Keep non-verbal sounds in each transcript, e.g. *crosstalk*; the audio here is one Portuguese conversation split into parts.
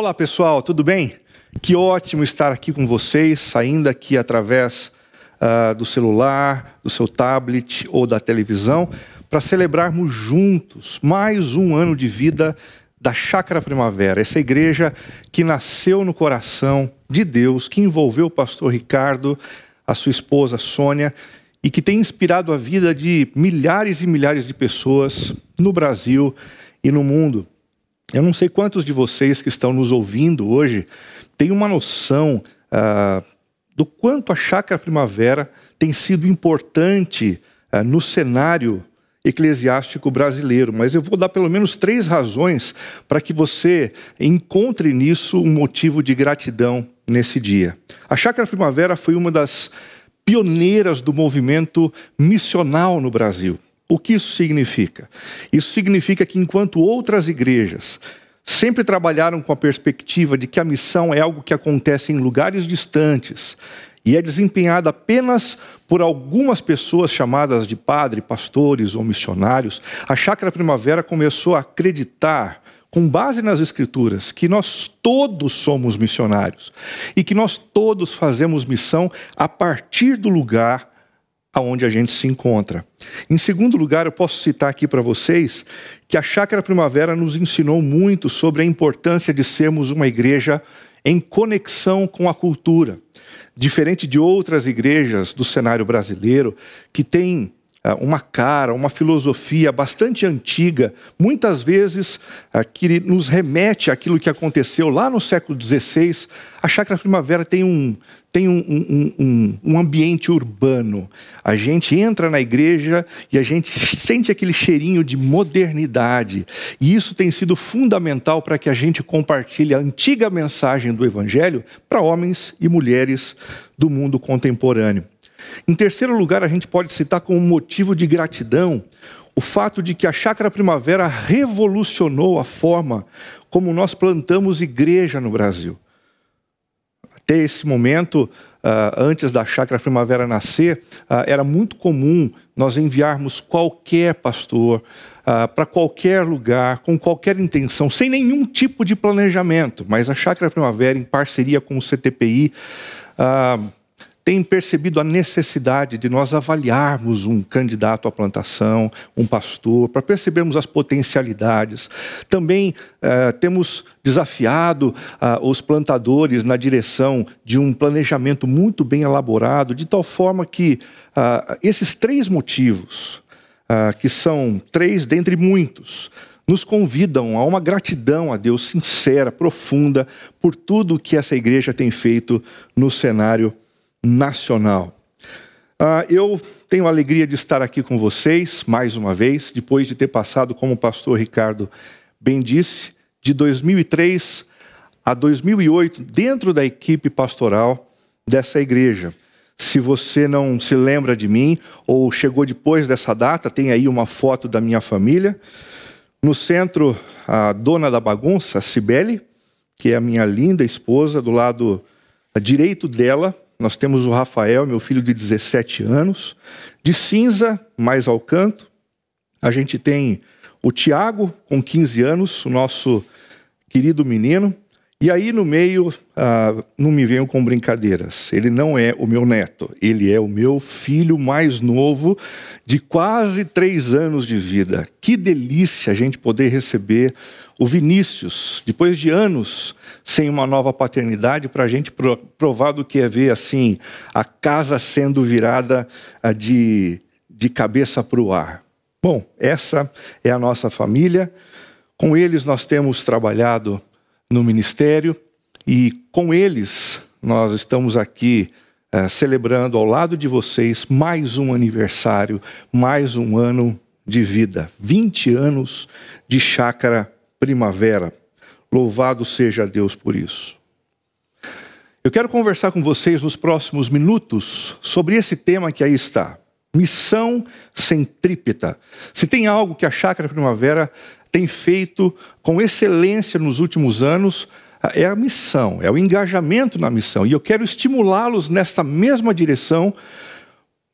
Olá pessoal, tudo bem? Que ótimo estar aqui com vocês, ainda aqui através uh, do celular, do seu tablet ou da televisão, para celebrarmos juntos mais um ano de vida da Chácara Primavera, essa igreja que nasceu no coração de Deus, que envolveu o pastor Ricardo, a sua esposa Sônia, e que tem inspirado a vida de milhares e milhares de pessoas no Brasil e no mundo. Eu não sei quantos de vocês que estão nos ouvindo hoje têm uma noção ah, do quanto a Chácara Primavera tem sido importante ah, no cenário eclesiástico brasileiro, mas eu vou dar pelo menos três razões para que você encontre nisso um motivo de gratidão nesse dia. A Chácara Primavera foi uma das pioneiras do movimento missional no Brasil. O que isso significa? Isso significa que enquanto outras igrejas sempre trabalharam com a perspectiva de que a missão é algo que acontece em lugares distantes e é desempenhada apenas por algumas pessoas chamadas de padre, pastores ou missionários, a Chácara Primavera começou a acreditar com base nas Escrituras, que nós todos somos missionários e que nós todos fazemos missão a partir do lugar aonde a gente se encontra. Em segundo lugar, eu posso citar aqui para vocês que a Chácara Primavera nos ensinou muito sobre a importância de sermos uma igreja em conexão com a cultura. Diferente de outras igrejas do cenário brasileiro que têm uma cara, uma filosofia bastante antiga, muitas vezes ah, que nos remete àquilo que aconteceu lá no século XVI. A Chácara Primavera tem um, tem um, um, um, um, ambiente urbano. A gente entra na igreja e a gente *laughs* sente aquele cheirinho de modernidade. E isso tem sido fundamental para que a gente compartilhe a antiga mensagem do Evangelho para homens e mulheres do mundo contemporâneo. Em terceiro lugar, a gente pode citar como motivo de gratidão o fato de que a Chácara Primavera revolucionou a forma como nós plantamos igreja no Brasil. Até esse momento, Uh, antes da chácara primavera nascer, uh, era muito comum nós enviarmos qualquer pastor uh, para qualquer lugar, com qualquer intenção, sem nenhum tipo de planejamento. Mas a chácara primavera, em parceria com o CTPI, tem percebido a necessidade de nós avaliarmos um candidato à plantação, um pastor, para percebermos as potencialidades. Também eh, temos desafiado ah, os plantadores na direção de um planejamento muito bem elaborado, de tal forma que ah, esses três motivos, ah, que são três dentre muitos, nos convidam a uma gratidão a Deus sincera, profunda, por tudo que essa igreja tem feito no cenário nacional. Uh, eu tenho a alegria de estar aqui com vocês mais uma vez, depois de ter passado, como o pastor Ricardo bem disse, de 2003 a 2008, dentro da equipe pastoral dessa igreja. Se você não se lembra de mim ou chegou depois dessa data, tem aí uma foto da minha família. No centro, a dona da bagunça, Cibele, que é a minha linda esposa, do lado direito dela, nós temos o Rafael, meu filho de 17 anos. De cinza, mais ao canto, a gente tem o Tiago, com 15 anos, o nosso querido menino. E aí no meio, ah, não me venham com brincadeiras. Ele não é o meu neto, ele é o meu filho mais novo, de quase três anos de vida. Que delícia a gente poder receber o Vinícius, depois de anos sem uma nova paternidade, para a gente provar do que é ver assim a casa sendo virada ah, de, de cabeça para o ar. Bom, essa é a nossa família. Com eles nós temos trabalhado no ministério e com eles nós estamos aqui uh, celebrando ao lado de vocês mais um aniversário, mais um ano de vida. 20 anos de chácara primavera. Louvado seja Deus por isso. Eu quero conversar com vocês nos próximos minutos sobre esse tema que aí está. Missão centrípeta. Se tem algo que a Chácara Primavera tem feito com excelência nos últimos anos, é a missão, é o engajamento na missão. E eu quero estimulá-los nesta mesma direção,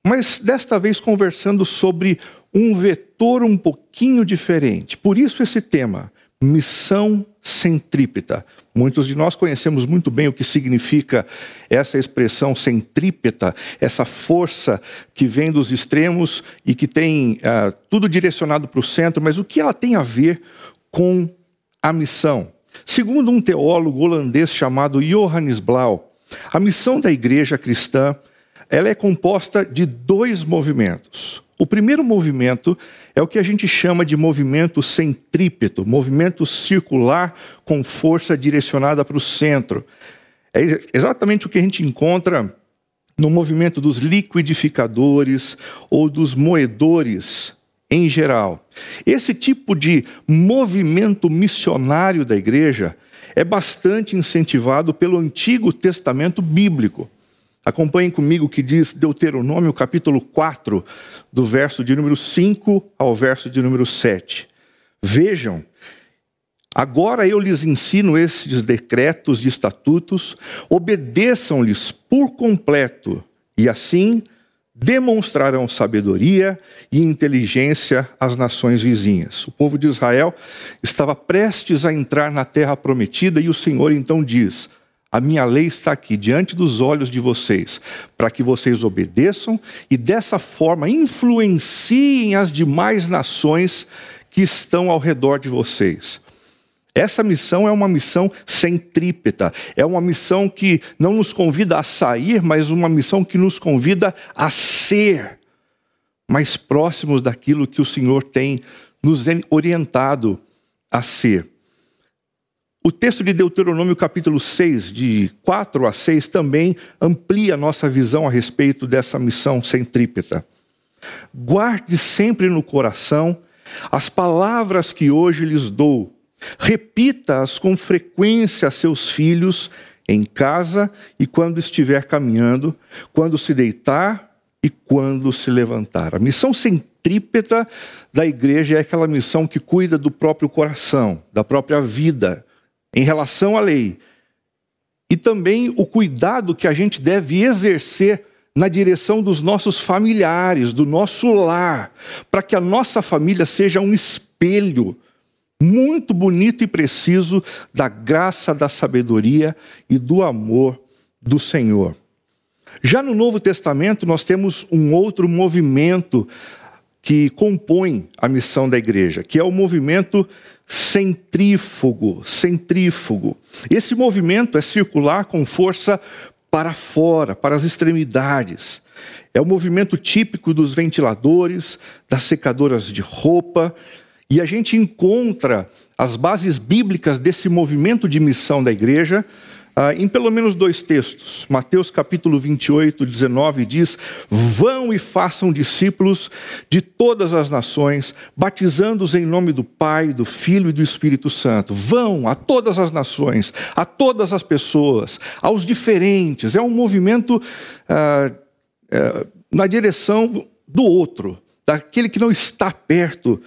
mas desta vez conversando sobre um vetor um pouquinho diferente. Por isso esse tema, missão centrípeta. Muitos de nós conhecemos muito bem o que significa essa expressão centrípeta, essa força que vem dos extremos e que tem uh, tudo direcionado para o centro, mas o que ela tem a ver com a missão? Segundo um teólogo holandês chamado Johannes Blau, a missão da igreja cristã ela é composta de dois movimentos. O primeiro movimento é o que a gente chama de movimento centrípeto, movimento circular com força direcionada para o centro. É exatamente o que a gente encontra no movimento dos liquidificadores ou dos moedores em geral. Esse tipo de movimento missionário da igreja é bastante incentivado pelo Antigo Testamento bíblico. Acompanhem comigo o que diz Deuteronômio capítulo 4, do verso de número 5 ao verso de número 7. Vejam, agora eu lhes ensino esses decretos e estatutos, obedeçam-lhes por completo, e assim demonstrarão sabedoria e inteligência às nações vizinhas. O povo de Israel estava prestes a entrar na terra prometida e o Senhor então diz: a minha lei está aqui diante dos olhos de vocês, para que vocês obedeçam e dessa forma influenciem as demais nações que estão ao redor de vocês. Essa missão é uma missão centrípeta, é uma missão que não nos convida a sair, mas uma missão que nos convida a ser mais próximos daquilo que o Senhor tem nos orientado a ser. O texto de Deuteronômio, capítulo 6, de 4 a 6, também amplia nossa visão a respeito dessa missão centrípeta. Guarde sempre no coração as palavras que hoje lhes dou. Repita-as com frequência a seus filhos em casa e quando estiver caminhando, quando se deitar e quando se levantar. A missão centrípeta da igreja é aquela missão que cuida do próprio coração, da própria vida em relação à lei. E também o cuidado que a gente deve exercer na direção dos nossos familiares, do nosso lar, para que a nossa família seja um espelho muito bonito e preciso da graça, da sabedoria e do amor do Senhor. Já no Novo Testamento, nós temos um outro movimento que compõe a missão da igreja, que é o movimento centrífugo, centrífugo. Esse movimento é circular com força para fora, para as extremidades. É o movimento típico dos ventiladores, das secadoras de roupa, e a gente encontra as bases bíblicas desse movimento de missão da igreja ah, em pelo menos dois textos. Mateus capítulo 28, 19 diz: Vão e façam discípulos de todas as nações, batizando-os em nome do Pai, do Filho e do Espírito Santo. Vão a todas as nações, a todas as pessoas, aos diferentes. É um movimento ah, ah, na direção do outro, daquele que não está perto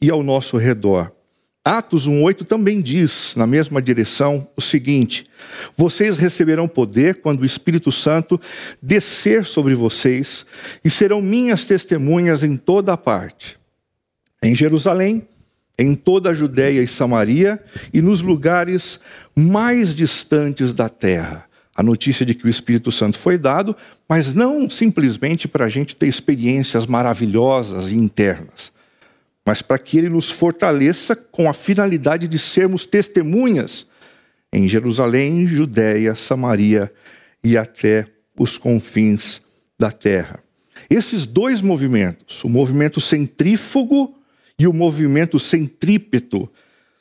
e ao nosso redor. Atos 1,8 também diz, na mesma direção, o seguinte: Vocês receberão poder quando o Espírito Santo descer sobre vocês e serão minhas testemunhas em toda a parte. Em Jerusalém, em toda a Judéia e Samaria e nos lugares mais distantes da terra. A notícia de que o Espírito Santo foi dado, mas não simplesmente para a gente ter experiências maravilhosas e internas mas para que ele nos fortaleça com a finalidade de sermos testemunhas em Jerusalém, Judéia, Samaria e até os confins da terra. Esses dois movimentos, o movimento centrífugo e o movimento centrípeto,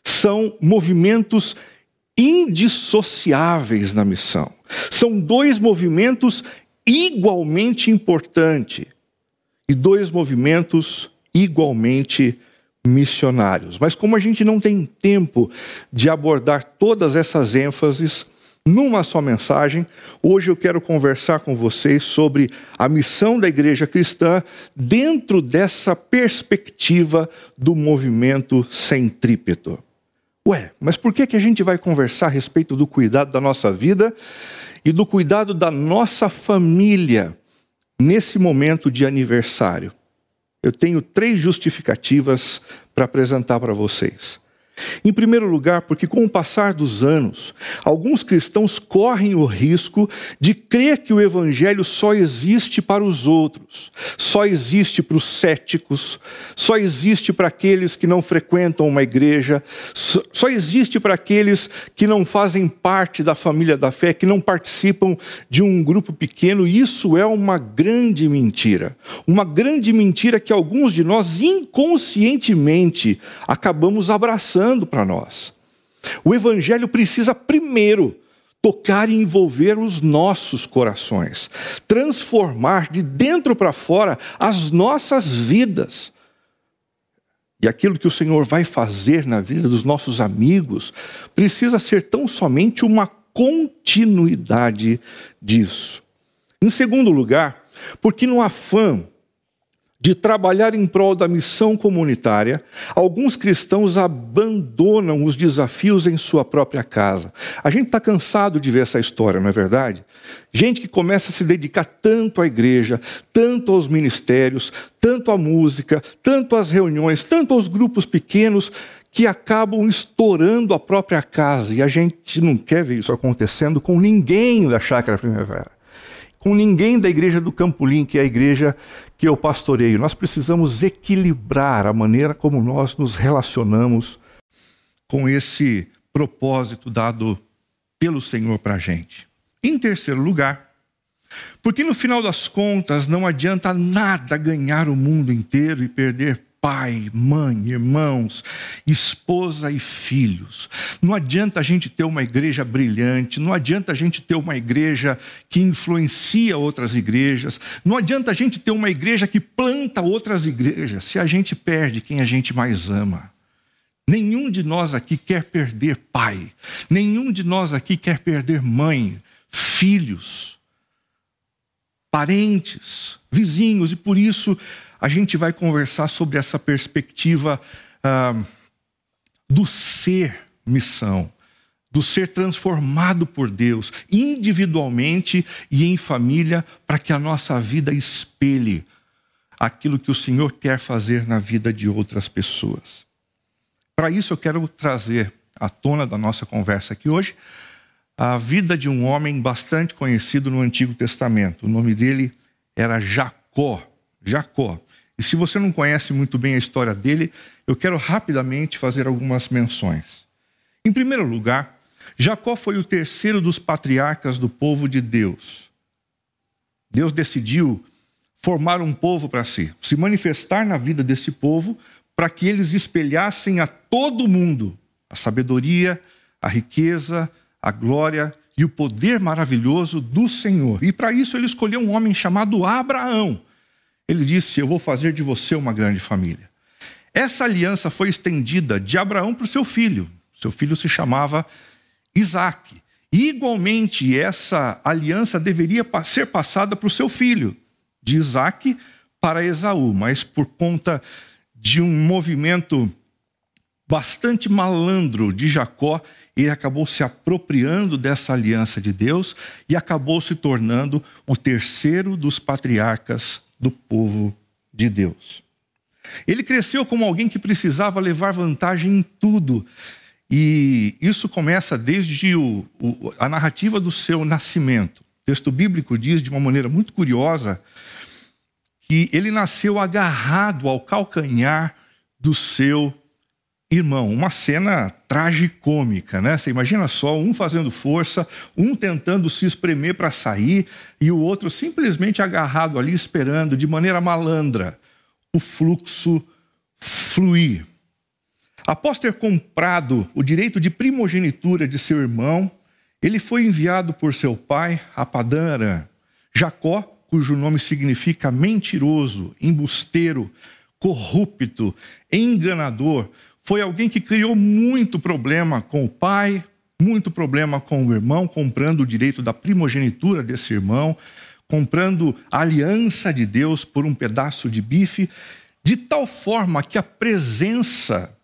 são movimentos indissociáveis na missão. São dois movimentos igualmente importantes e dois movimentos igualmente missionários. Mas como a gente não tem tempo de abordar todas essas ênfases numa só mensagem, hoje eu quero conversar com vocês sobre a missão da igreja cristã dentro dessa perspectiva do movimento centrípeto. Ué, mas por que, que a gente vai conversar a respeito do cuidado da nossa vida e do cuidado da nossa família nesse momento de aniversário? Eu tenho três justificativas para apresentar para vocês. Em primeiro lugar, porque com o passar dos anos, alguns cristãos correm o risco de crer que o evangelho só existe para os outros, só existe para os céticos, só existe para aqueles que não frequentam uma igreja, só existe para aqueles que não fazem parte da família da fé, que não participam de um grupo pequeno. Isso é uma grande mentira. Uma grande mentira que alguns de nós inconscientemente acabamos abraçando para nós. O Evangelho precisa primeiro tocar e envolver os nossos corações, transformar de dentro para fora as nossas vidas. E aquilo que o Senhor vai fazer na vida dos nossos amigos precisa ser tão somente uma continuidade disso. Em segundo lugar, porque no afã de trabalhar em prol da missão comunitária, alguns cristãos abandonam os desafios em sua própria casa. A gente está cansado de ver essa história, não é verdade? Gente que começa a se dedicar tanto à igreja, tanto aos ministérios, tanto à música, tanto às reuniões, tanto aos grupos pequenos, que acabam estourando a própria casa. E a gente não quer ver isso acontecendo com ninguém da Chácara Primavera com ninguém da igreja do Campolim, que é a igreja que eu pastoreio. Nós precisamos equilibrar a maneira como nós nos relacionamos com esse propósito dado pelo Senhor para a gente. Em terceiro lugar, porque no final das contas não adianta nada ganhar o mundo inteiro e perder pai, mãe, irmãos, esposa e filhos. Não adianta a gente ter uma igreja brilhante, não adianta a gente ter uma igreja que influencia outras igrejas, não adianta a gente ter uma igreja que planta outras igrejas se a gente perde quem a gente mais ama. Nenhum de nós aqui quer perder pai, nenhum de nós aqui quer perder mãe, filhos, parentes, vizinhos, e por isso a gente vai conversar sobre essa perspectiva ah, do ser missão, do ser transformado por Deus, individualmente e em família, para que a nossa vida espelhe aquilo que o Senhor quer fazer na vida de outras pessoas. Para isso, eu quero trazer à tona da nossa conversa aqui hoje a vida de um homem bastante conhecido no Antigo Testamento. O nome dele era Jacó. Jacó. E se você não conhece muito bem a história dele, eu quero rapidamente fazer algumas menções. Em primeiro lugar, Jacó foi o terceiro dos patriarcas do povo de Deus. Deus decidiu formar um povo para si, se manifestar na vida desse povo, para que eles espelhassem a todo mundo a sabedoria, a riqueza, a glória e o poder maravilhoso do Senhor. E para isso ele escolheu um homem chamado Abraão ele disse: Eu vou fazer de você uma grande família. Essa aliança foi estendida de Abraão para o seu filho. Seu filho se chamava Isaac. E, igualmente, essa aliança deveria ser passada para o seu filho, de Isaac para Esaú, mas por conta de um movimento bastante malandro de Jacó, ele acabou se apropriando dessa aliança de Deus e acabou se tornando o terceiro dos patriarcas do povo de Deus. Ele cresceu como alguém que precisava levar vantagem em tudo. E isso começa desde o, o, a narrativa do seu nascimento. O texto bíblico diz de uma maneira muito curiosa que ele nasceu agarrado ao calcanhar do seu irmão. Uma cena tragicômica, né? Você imagina só, um fazendo força, um tentando se espremer para sair e o outro simplesmente agarrado ali esperando de maneira malandra o fluxo fluir. Após ter comprado o direito de primogenitura de seu irmão, ele foi enviado por seu pai a Padã. Jacó, cujo nome significa mentiroso, embusteiro, corrupto, enganador, foi alguém que criou muito problema com o pai, muito problema com o irmão, comprando o direito da primogenitura desse irmão, comprando a aliança de Deus por um pedaço de bife, de tal forma que a presença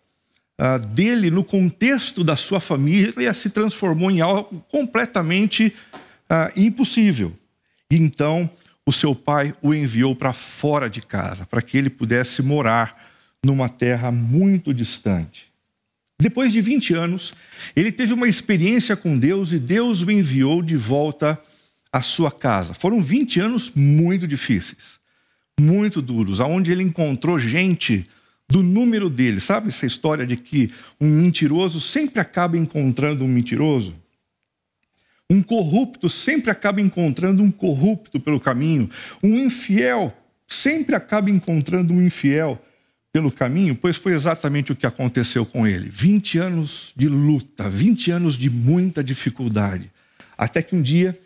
uh, dele no contexto da sua família se transformou em algo completamente uh, impossível. E então o seu pai o enviou para fora de casa, para que ele pudesse morar numa terra muito distante. Depois de 20 anos, ele teve uma experiência com Deus e Deus o enviou de volta à sua casa. Foram 20 anos muito difíceis, muito duros, aonde ele encontrou gente do número dele. Sabe essa história de que um mentiroso sempre acaba encontrando um mentiroso? Um corrupto sempre acaba encontrando um corrupto pelo caminho. Um infiel sempre acaba encontrando um infiel pelo caminho, pois foi exatamente o que aconteceu com ele. 20 anos de luta, 20 anos de muita dificuldade, até que um dia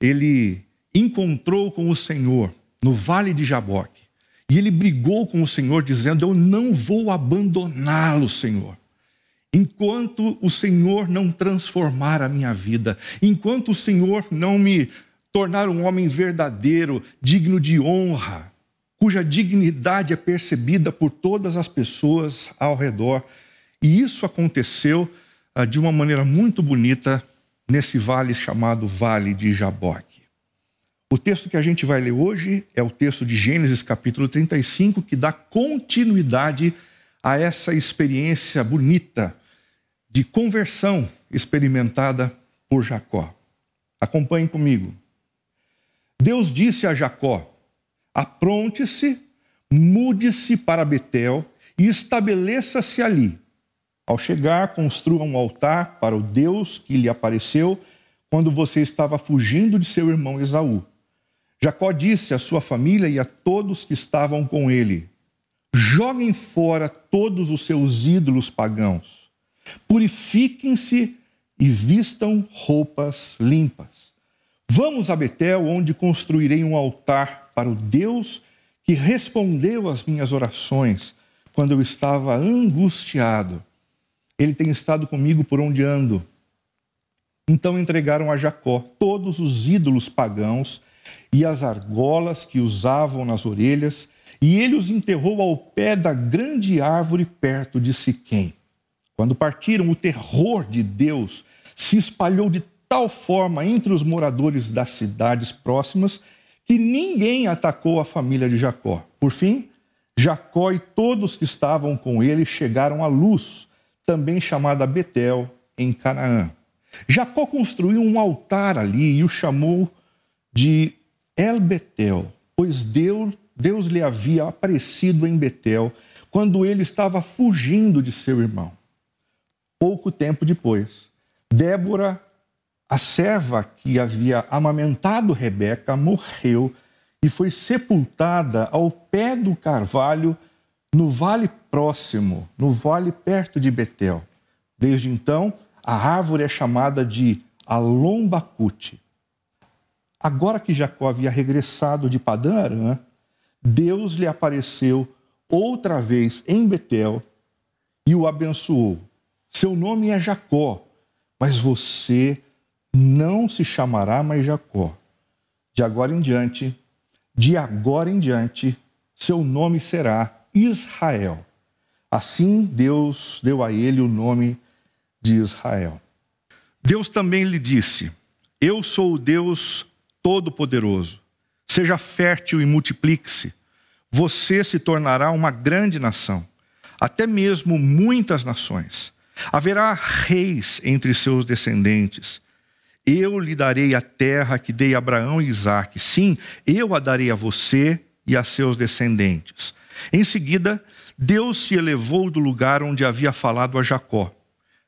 ele encontrou com o Senhor no vale de Jaboque. E ele brigou com o Senhor, dizendo: Eu não vou abandoná-lo, Senhor. Enquanto o Senhor não transformar a minha vida, enquanto o Senhor não me tornar um homem verdadeiro, digno de honra, cuja dignidade é percebida por todas as pessoas ao redor. E isso aconteceu ah, de uma maneira muito bonita nesse vale chamado Vale de Jaboque. O texto que a gente vai ler hoje é o texto de Gênesis capítulo 35, que dá continuidade a essa experiência bonita de conversão experimentada por Jacó. Acompanhe comigo. Deus disse a Jacó: apronte-se, mude-se para Betel e estabeleça-se ali. Ao chegar, construa um altar para o Deus que lhe apareceu quando você estava fugindo de seu irmão Esaú. Jacó disse à sua família e a todos que estavam com ele: Joguem fora todos os seus ídolos pagãos, purifiquem-se e vistam roupas limpas. Vamos a Betel, onde construirei um altar para o Deus que respondeu às minhas orações quando eu estava angustiado. Ele tem estado comigo por onde ando. Então entregaram a Jacó todos os ídolos pagãos e as argolas que usavam nas orelhas, e ele os enterrou ao pé da grande árvore perto de Siquém. Quando partiram, o terror de Deus se espalhou de tal forma entre os moradores das cidades próximas que ninguém atacou a família de Jacó. Por fim, Jacó e todos que estavam com ele chegaram à luz, também chamada Betel, em Canaã. Jacó construiu um altar ali e o chamou de El Betel, pois Deus, Deus lhe havia aparecido em Betel quando ele estava fugindo de seu irmão. Pouco tempo depois, Débora a serva que havia amamentado Rebeca morreu e foi sepultada ao pé do carvalho no vale próximo, no vale perto de Betel. Desde então, a árvore é chamada de Alombacute. Agora que Jacó havia regressado de Padã Arã, Deus lhe apareceu outra vez em Betel e o abençoou. Seu nome é Jacó, mas você não se chamará mais Jacó. De agora em diante, de agora em diante, seu nome será Israel. Assim Deus deu a ele o nome de Israel. Deus também lhe disse: Eu sou o Deus Todo-Poderoso. Seja fértil e multiplique-se. Você se tornará uma grande nação, até mesmo muitas nações. Haverá reis entre seus descendentes eu lhe darei a terra que dei a Abraão e Isaque. Sim, eu a darei a você e a seus descendentes. Em seguida, Deus se elevou do lugar onde havia falado a Jacó.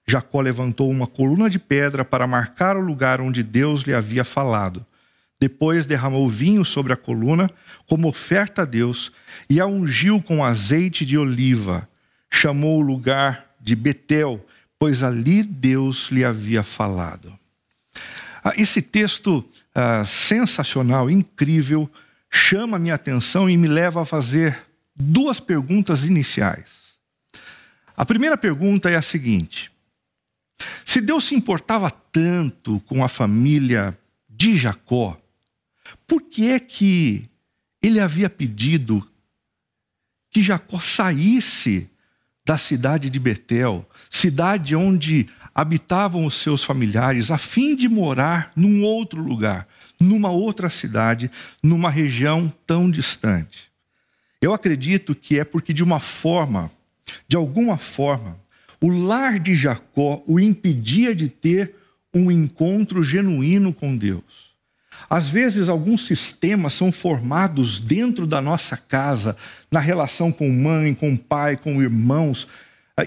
Jacó levantou uma coluna de pedra para marcar o lugar onde Deus lhe havia falado. Depois derramou vinho sobre a coluna, como oferta a Deus, e a ungiu com azeite de oliva. Chamou o lugar de Betel, pois ali Deus lhe havia falado. Ah, esse texto ah, sensacional, incrível, chama minha atenção e me leva a fazer duas perguntas iniciais. A primeira pergunta é a seguinte: se Deus se importava tanto com a família de Jacó, por que é que ele havia pedido que Jacó saísse da cidade de Betel, cidade onde habitavam os seus familiares a fim de morar num outro lugar, numa outra cidade, numa região tão distante. Eu acredito que é porque, de uma forma, de alguma forma, O lar de Jacó o impedia de ter um encontro genuíno com Deus. Às vezes, alguns sistemas são formados dentro da nossa casa, na relação com mãe, com pai, com irmãos,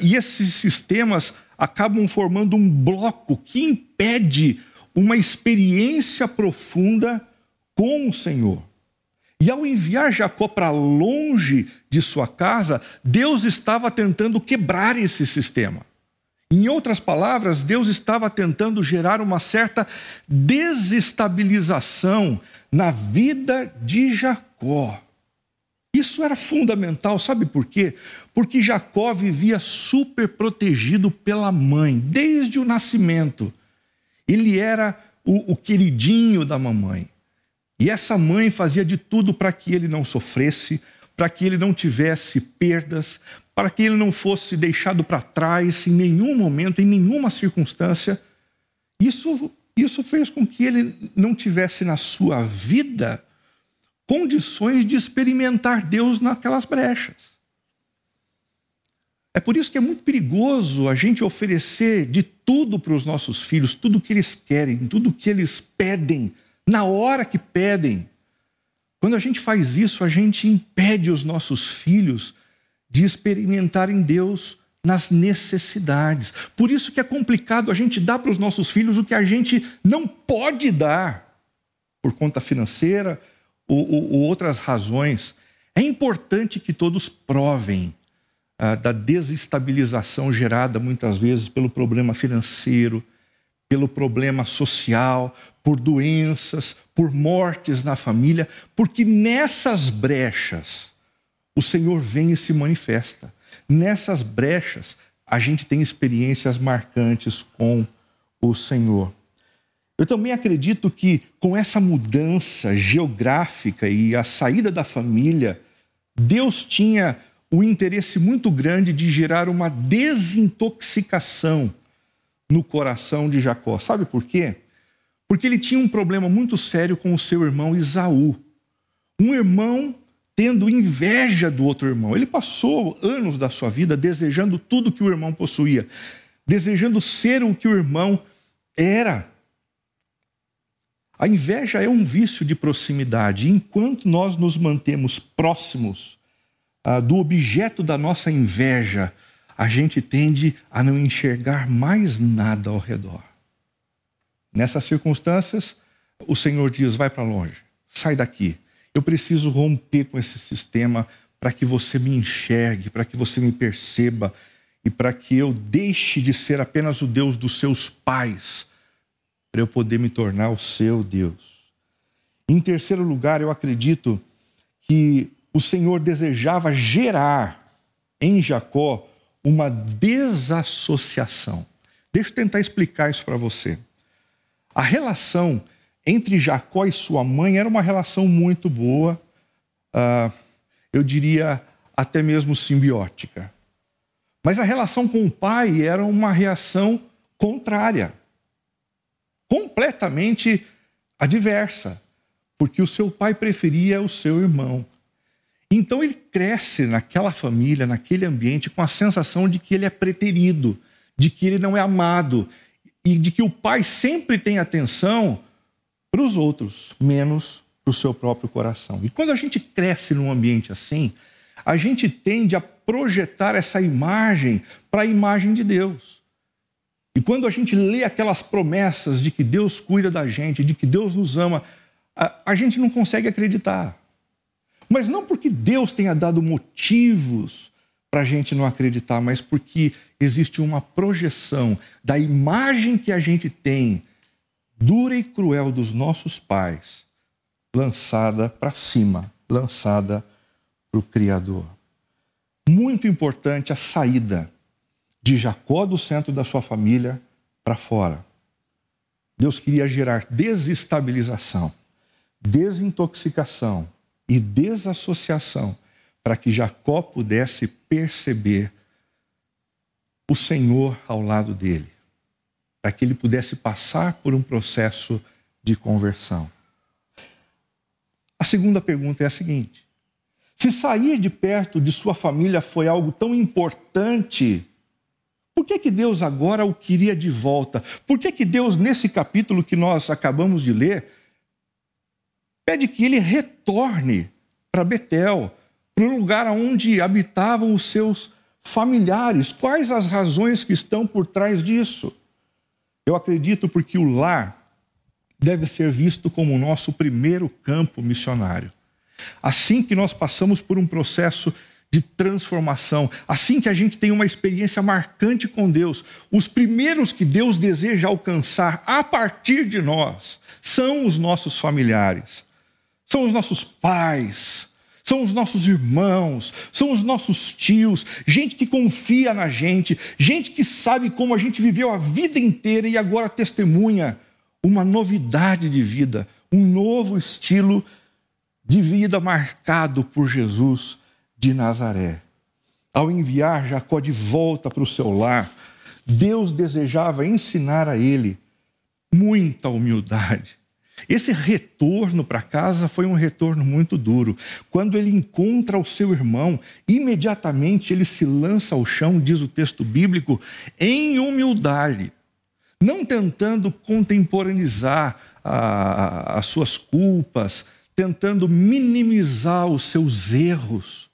e esses sistemas acabam formando um bloco que impede uma experiência profunda com o Senhor. E ao enviar Jacó para longe de sua casa, Deus estava tentando quebrar esse sistema. Em outras palavras, Deus estava tentando gerar uma certa desestabilização na vida de Jacó. Isso era fundamental, sabe por quê? Porque Jacó vivia super protegido pela mãe, desde o nascimento. Ele era o, o queridinho da mamãe. E essa mãe fazia de tudo para que ele não sofresse, para que ele não tivesse perdas, para que ele não fosse deixado para trás em nenhum momento, em nenhuma circunstância. Isso, isso fez com que ele não tivesse na sua vida condições de experimentar Deus naquelas brechas. É por isso que é muito perigoso a gente oferecer de tudo para os nossos filhos, tudo que eles querem, tudo que eles pedem, na hora que pedem. Quando a gente faz isso, a gente impede os nossos filhos de experimentarem Deus nas necessidades. Por isso que é complicado a gente dar para os nossos filhos o que a gente não pode dar por conta financeira, ou, ou, ou outras razões, é importante que todos provem ah, da desestabilização gerada muitas vezes pelo problema financeiro, pelo problema social, por doenças, por mortes na família, porque nessas brechas o Senhor vem e se manifesta. Nessas brechas a gente tem experiências marcantes com o Senhor. Eu também acredito que com essa mudança geográfica e a saída da família, Deus tinha o interesse muito grande de gerar uma desintoxicação no coração de Jacó. Sabe por quê? Porque ele tinha um problema muito sério com o seu irmão Isaú. Um irmão tendo inveja do outro irmão. Ele passou anos da sua vida desejando tudo que o irmão possuía, desejando ser o que o irmão era. A inveja é um vício de proximidade. Enquanto nós nos mantemos próximos ah, do objeto da nossa inveja, a gente tende a não enxergar mais nada ao redor. Nessas circunstâncias, o Senhor diz: vai para longe, sai daqui. Eu preciso romper com esse sistema para que você me enxergue, para que você me perceba e para que eu deixe de ser apenas o Deus dos seus pais para eu poder me tornar o seu Deus. Em terceiro lugar, eu acredito que o Senhor desejava gerar em Jacó uma desassociação. Deixa eu tentar explicar isso para você. A relação entre Jacó e sua mãe era uma relação muito boa, uh, eu diria até mesmo simbiótica. Mas a relação com o pai era uma reação contrária completamente adversa, porque o seu pai preferia o seu irmão. Então ele cresce naquela família, naquele ambiente, com a sensação de que ele é preterido, de que ele não é amado e de que o pai sempre tem atenção para os outros, menos para o seu próprio coração. E quando a gente cresce num ambiente assim, a gente tende a projetar essa imagem para a imagem de Deus. E quando a gente lê aquelas promessas de que Deus cuida da gente, de que Deus nos ama, a, a gente não consegue acreditar. Mas não porque Deus tenha dado motivos para a gente não acreditar, mas porque existe uma projeção da imagem que a gente tem, dura e cruel, dos nossos pais, lançada para cima, lançada para o Criador. Muito importante a saída de Jacó do centro da sua família para fora. Deus queria gerar desestabilização, desintoxicação e desassociação para que Jacó pudesse perceber o Senhor ao lado dele, para que ele pudesse passar por um processo de conversão. A segunda pergunta é a seguinte: se sair de perto de sua família foi algo tão importante Por que, que Deus agora o queria de volta? Por que, que Deus, nesse capítulo que nós acabamos de ler, pede que ele retorne para Betel, para o lugar onde habitavam os seus familiares? Quais as razões que estão por trás disso? Eu acredito porque o lar deve ser visto como o nosso primeiro campo missionário. Assim que nós passamos por um processo de transformação, assim que a gente tem uma experiência marcante com Deus, os primeiros que Deus deseja alcançar a partir de nós são os nossos familiares, são os nossos pais, são os nossos irmãos, são os nossos tios, gente que confia na gente, gente que sabe como a gente viveu a vida inteira e agora testemunha uma novidade de vida, um novo estilo de vida marcado por Jesus de Nazaré. Ao enviar Jacó de volta para o seu lar, Deus desejava ensinar a ele muita humildade. Esse retorno para casa foi um retorno muito duro. Quando ele encontra o seu irmão, imediatamente ele se lança ao chão, diz o texto bíblico, em humildade, não tentando contemporaneizar a, as suas culpas, tentando minimizar os seus erros,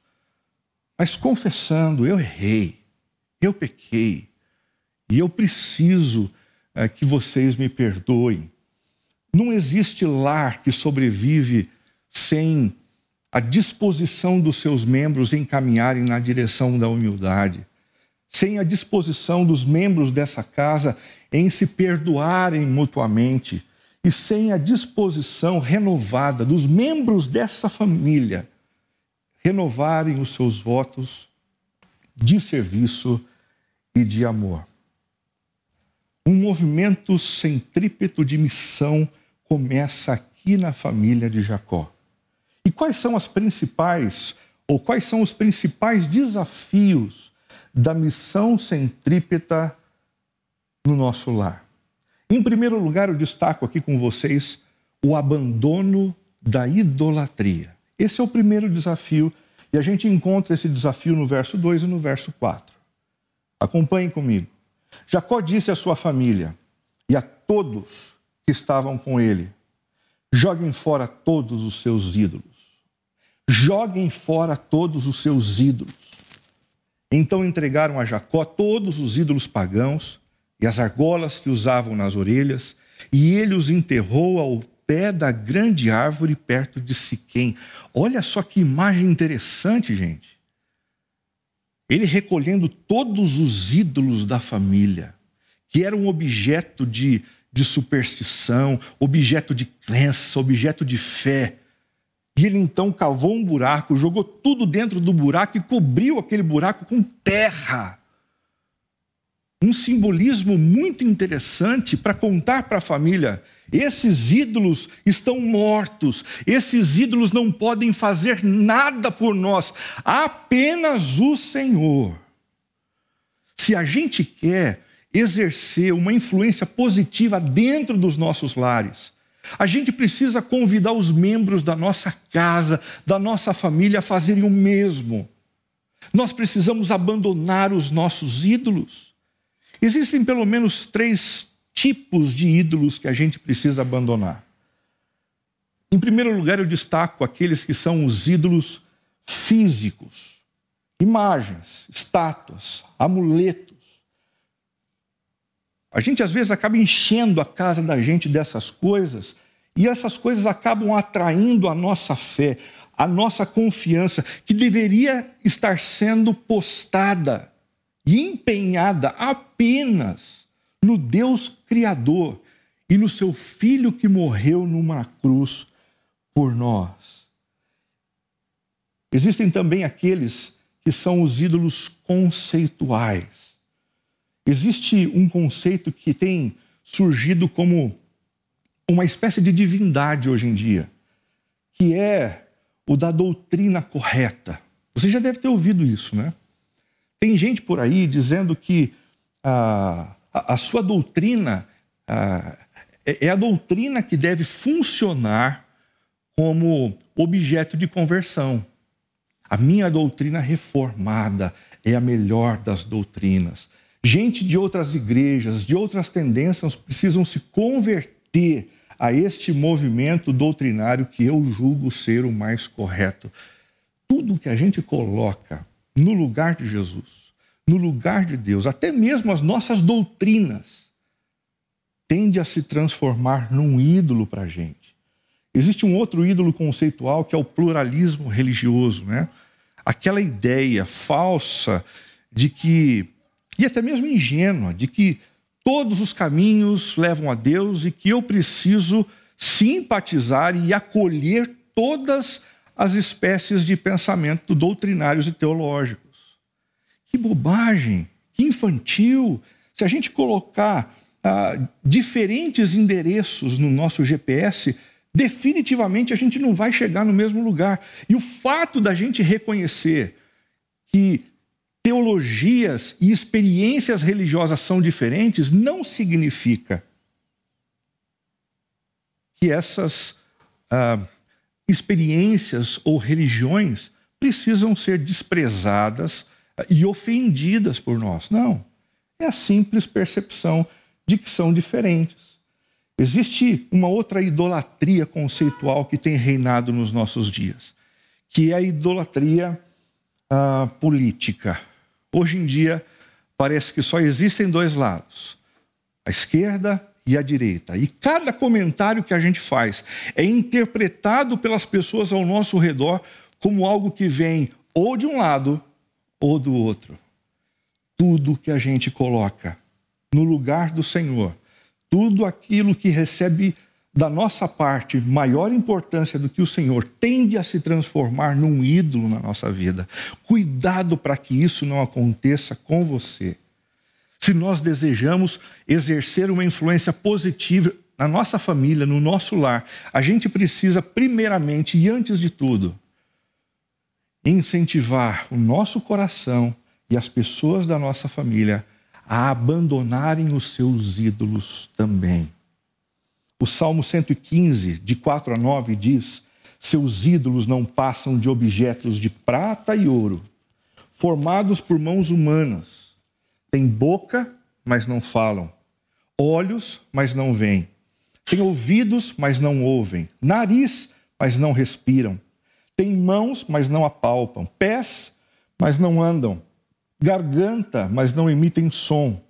mas confessando: eu errei, eu pequei, e eu preciso é, que vocês me perdoem. Não existe lar que sobrevive sem a disposição dos seus membros em caminharem na direção da humildade, sem a disposição dos membros dessa casa em se perdoarem mutuamente e sem a disposição renovada dos membros dessa família renovarem os seus votos de serviço e de amor. Um movimento centrípeto de missão começa aqui na família de Jacó. E quais são as principais ou quais são os principais desafios da missão centrípeta no nosso lar? Em primeiro lugar, eu destaco aqui com vocês o abandono da idolatria. Esse é o primeiro desafio, e a gente encontra esse desafio no verso 2 e no verso 4. Acompanhem comigo. Jacó disse à sua família e a todos que estavam com ele: joguem fora todos os seus ídolos. Joguem fora todos os seus ídolos. Então entregaram a Jacó todos os ídolos pagãos e as argolas que usavam nas orelhas, e ele os enterrou ao pé da grande árvore perto de Siquém. Olha só que imagem interessante, gente. Ele recolhendo todos os ídolos da família, que eram objeto de, de superstição, objeto de crença, objeto de fé. E ele então cavou um buraco, jogou tudo dentro do buraco e cobriu aquele buraco com terra um simbolismo muito interessante para contar para a família: esses ídolos estão mortos, esses ídolos não podem fazer nada por nós, apenas o Senhor. Se a gente quer exercer uma influência positiva dentro dos nossos lares, a gente precisa convidar os membros da nossa casa, da nossa família a fazerem o mesmo. Nós precisamos abandonar os nossos ídolos. Existem pelo menos três tipos de ídolos que a gente precisa abandonar. Em primeiro lugar, eu destaco aqueles que são os ídolos físicos, imagens, estátuas, amuletos. A gente às vezes acaba enchendo a casa da gente dessas coisas e essas coisas acabam atraindo a nossa fé, a nossa confiança, que deveria estar sendo postada e empenhada apenas no Deus Criador e no seu Filho que morreu numa cruz por nós. Existem também aqueles que são os ídolos conceituais. Existe um conceito que tem surgido como uma espécie de divindade hoje em dia, que é o da doutrina correta. Você já deve ter ouvido isso, né? Tem gente por aí dizendo que a, a, sua doutrina é, é a doutrina que deve funcionar como objeto de conversão. A minha doutrina reformada é a melhor das doutrinas. Gente de outras igrejas, de outras tendências, precisam se converter a este movimento doutrinário que eu julgo ser o mais correto. Tudo que a gente coloca no lugar de Jesus, no lugar de Deus, até mesmo as nossas doutrinas, tende a se transformar num ídolo para a gente. Existe um outro ídolo conceitual que é o pluralismo religioso, né? Aquela ideia falsa de que, e até mesmo ingênua, de que todos os caminhos levam a Deus e que eu preciso simpatizar e acolher todas as espécies de pensamento doutrinários e teológicos. Que bobagem, que infantil. Se a gente colocar ah, diferentes endereços no nosso GPS, definitivamente a gente não vai chegar no mesmo lugar. E o fato da gente reconhecer que teologias e experiências religiosas são diferentes não significa que essas ah, experiências ou religiões precisam ser desprezadas e ofendidas por nós. Não. É a simples percepção de que são diferentes. Existe uma outra idolatria conceitual que tem reinado nos nossos dias, que é a idolatria uh, política. Hoje em dia, parece que só existem dois lados, a esquerda e a direita. E cada comentário que a gente faz é interpretado pelas pessoas ao nosso redor como algo que vem ou de um lado ou do outro. Tudo que a gente coloca no lugar do Senhor, tudo aquilo que recebe da nossa parte maior importância do que o Senhor tende a se transformar num ídolo na nossa vida. Cuidado para que isso não aconteça com você. Se nós desejamos exercer uma influência positiva na nossa família, no nosso lar, a gente precisa, primeiramente e antes de tudo, incentivar o nosso coração e as pessoas da nossa família a abandonarem os seus ídolos também. O Salmo 115, de 4 a 9, diz: Seus ídolos não passam de objetos de prata e ouro, formados por mãos humanas. Têm boca, mas não falam, olhos, mas não veem. Têm ouvidos, mas não ouvem, nariz, mas não respiram. Têm mãos, mas não apalpam, pés, mas não andam garganta, mas não emitem som.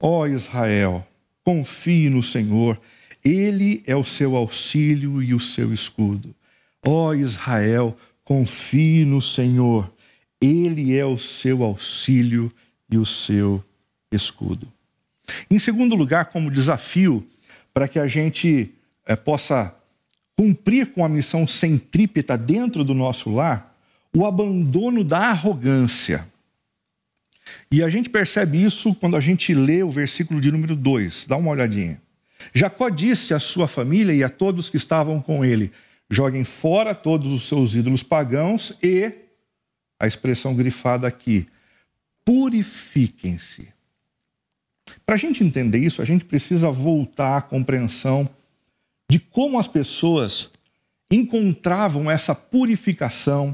Ó Israel, confie no Senhor, Ele é o seu auxílio e o seu escudo. Ó Israel, confie no Senhor, Ele é o seu auxílio e o seu escudo. Em segundo lugar, como desafio para que a gente é, possa cumprir com a missão centrípeta dentro do nosso lar, o abandono da arrogância. E a gente percebe isso quando a gente lê o versículo de número 2. Dá uma olhadinha. Jacó disse à sua família e a todos que estavam com ele: joguem fora todos os seus ídolos pagãos e, a expressão grifada aqui, purifiquem-se. Para a gente entender isso, a gente precisa voltar à compreensão de como as pessoas encontravam essa purificação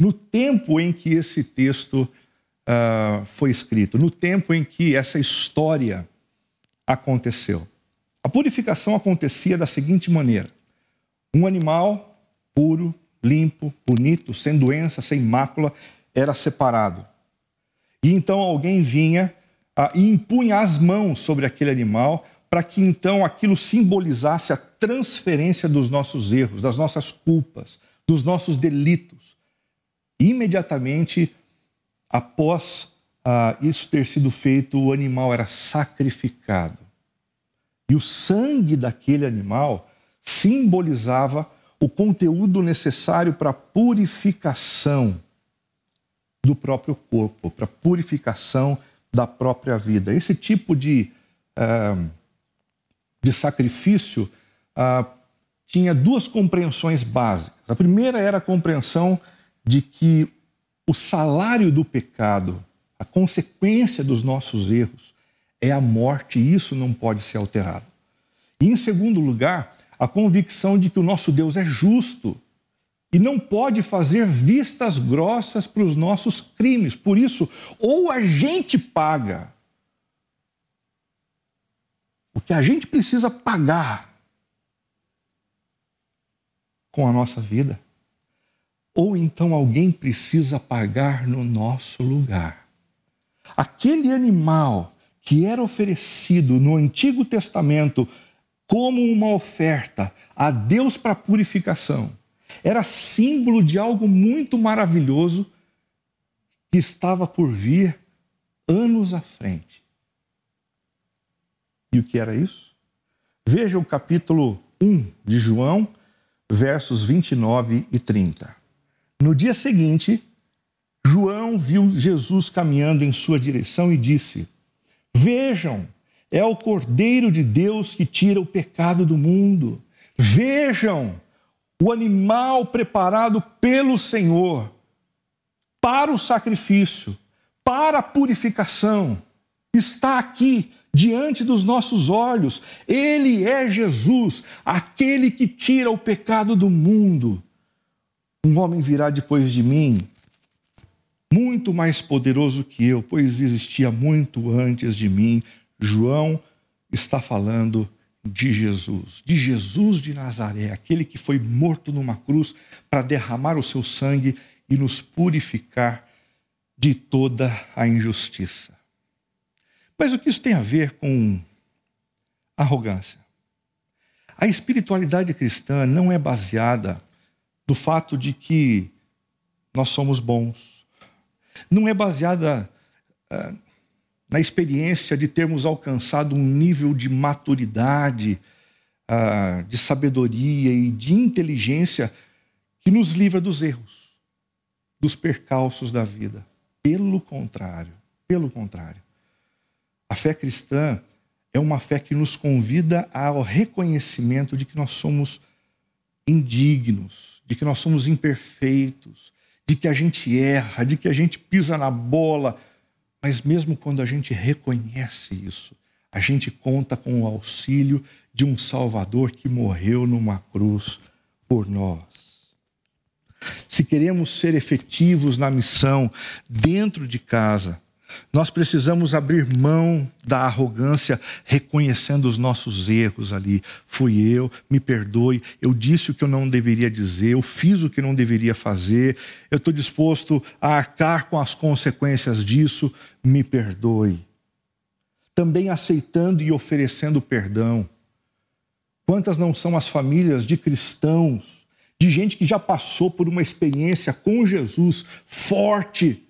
no tempo em que esse texto uh, foi escrito, no tempo em que essa história aconteceu. A purificação acontecia da seguinte maneira: um animal puro, limpo, bonito, sem doença, sem mácula, era separado. E então alguém vinha uh, e impunha as mãos sobre aquele animal para que então aquilo simbolizasse a transferência dos nossos erros, das nossas culpas, dos nossos delitos. Imediatamente após ah, isso ter sido feito, o animal era sacrificado. E o sangue daquele animal simbolizava o conteúdo necessário para a purificação do próprio corpo, para a purificação da própria vida. Esse tipo de, uh, de sacrifício uh, tinha duas compreensões básicas. A primeira era a compreensão de que o salário do pecado, a consequência dos nossos erros, é a morte e isso não pode ser alterado. E, em segundo lugar, a convicção de que o nosso Deus é justo e não pode fazer vistas grossas para os nossos crimes. Por isso, ou a gente paga o que a gente precisa pagar com a nossa vida, ou então alguém precisa pagar no nosso lugar. Aquele animal que era oferecido no Antigo Testamento como uma oferta a Deus para purificação, era símbolo de algo muito maravilhoso que estava por vir anos à frente. E o que era isso? Veja o capítulo 1 de João, versos 29 e 30. No dia seguinte, João viu Jesus caminhando em sua direção e disse: Vejam, é o Cordeiro de Deus que tira o pecado do mundo. Vejam, o animal preparado pelo Senhor para o sacrifício, para a purificação, está aqui diante dos nossos olhos. Ele é Jesus, aquele que tira o pecado do mundo. Um homem virá depois de mim, muito mais poderoso que eu, pois existia muito antes de mim. João está falando de Jesus, de Jesus de Nazaré, aquele que foi morto numa cruz para derramar o seu sangue e nos purificar de toda a injustiça. Mas o que isso tem a ver com arrogância? A espiritualidade cristã não é baseada no fato de que nós somos bons. Não é baseada uh, na experiência de termos alcançado um nível de maturidade, uh, de sabedoria e de inteligência que nos livra dos erros, dos percalços da vida. Pelo contrário, pelo contrário. A fé cristã é uma fé que nos convida ao reconhecimento de que nós somos indignos, de que nós somos imperfeitos, de que a gente erra, de que a gente pisa na bola. Mas mesmo quando a gente reconhece isso, a gente conta com o auxílio de um Salvador que morreu numa cruz por nós. Se queremos ser efetivos na missão dentro de casa, nós precisamos abrir mão da arrogância, reconhecendo os nossos erros ali. Fui eu, me perdoe, eu disse o que eu não deveria dizer, eu fiz o que não deveria fazer, eu estou disposto a arcar com as consequências disso, me perdoe. Também aceitando e oferecendo perdão. Quantas não são as famílias de cristãos, de gente que já passou por uma experiência com Jesus forte,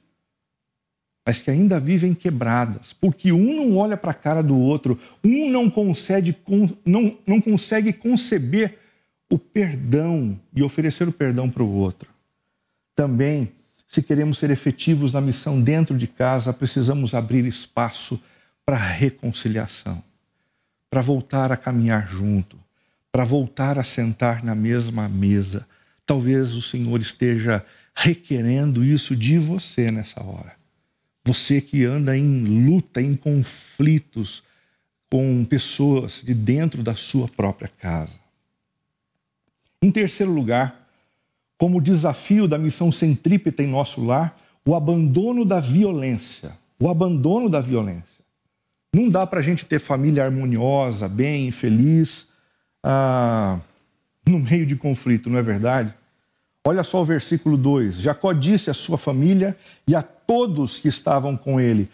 mas que ainda vivem quebradas, porque um não olha para a cara do outro, um não consegue, não, não consegue conceber o perdão e oferecer o perdão para o outro. Também, se queremos ser efetivos na missão dentro de casa, precisamos abrir espaço para reconciliação, para voltar a caminhar junto, para voltar a sentar na mesma mesa. Talvez o Senhor esteja requerendo isso de você nessa hora você que anda em luta, em conflitos com pessoas de dentro da sua própria casa. Em terceiro lugar, como desafio da missão centrípeta em nosso lar, o abandono da violência. O abandono da violência. Não dá para a gente ter família harmoniosa, bem, feliz, ah, no meio de conflito, não é verdade? Olha só o versículo 2: Jacó disse à sua família e a todos que estavam com ele: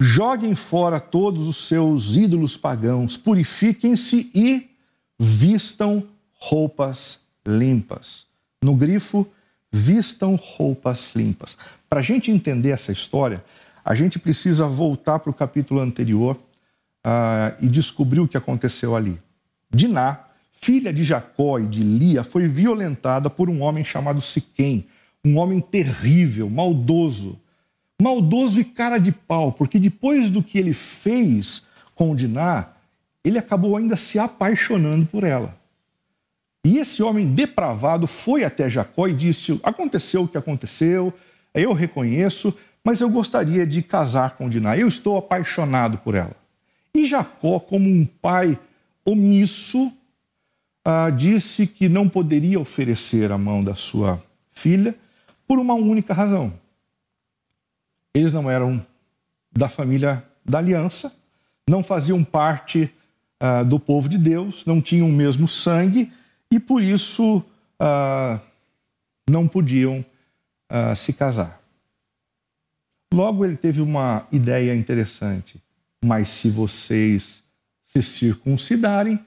Joguem fora todos os seus ídolos pagãos, purifiquem-se e vistam roupas limpas. No grifo, vistam roupas limpas. Para a gente entender essa história, a gente precisa voltar para o capítulo anterior uh, e descobrir o que aconteceu ali. Diná, filha de Jacó e de Lia, foi violentada por um homem chamado Siquém, um homem terrível, maldoso. Maldoso e cara de pau, porque depois do que ele fez com Diná, ele acabou ainda se apaixonando por ela. E esse homem depravado foi até Jacó e disse: Aconteceu o que aconteceu, eu reconheço, mas eu gostaria de casar com Diná. Eu estou apaixonado por ela. E Jacó, como um pai omisso, ah, disse que não poderia oferecer a mão da sua filha por uma única razão. Eles não eram da família da aliança, não faziam parte uh, do povo de Deus, não tinham o mesmo sangue e por isso uh, não podiam uh, se casar. Logo ele teve uma ideia interessante. Mas se vocês se circuncidarem,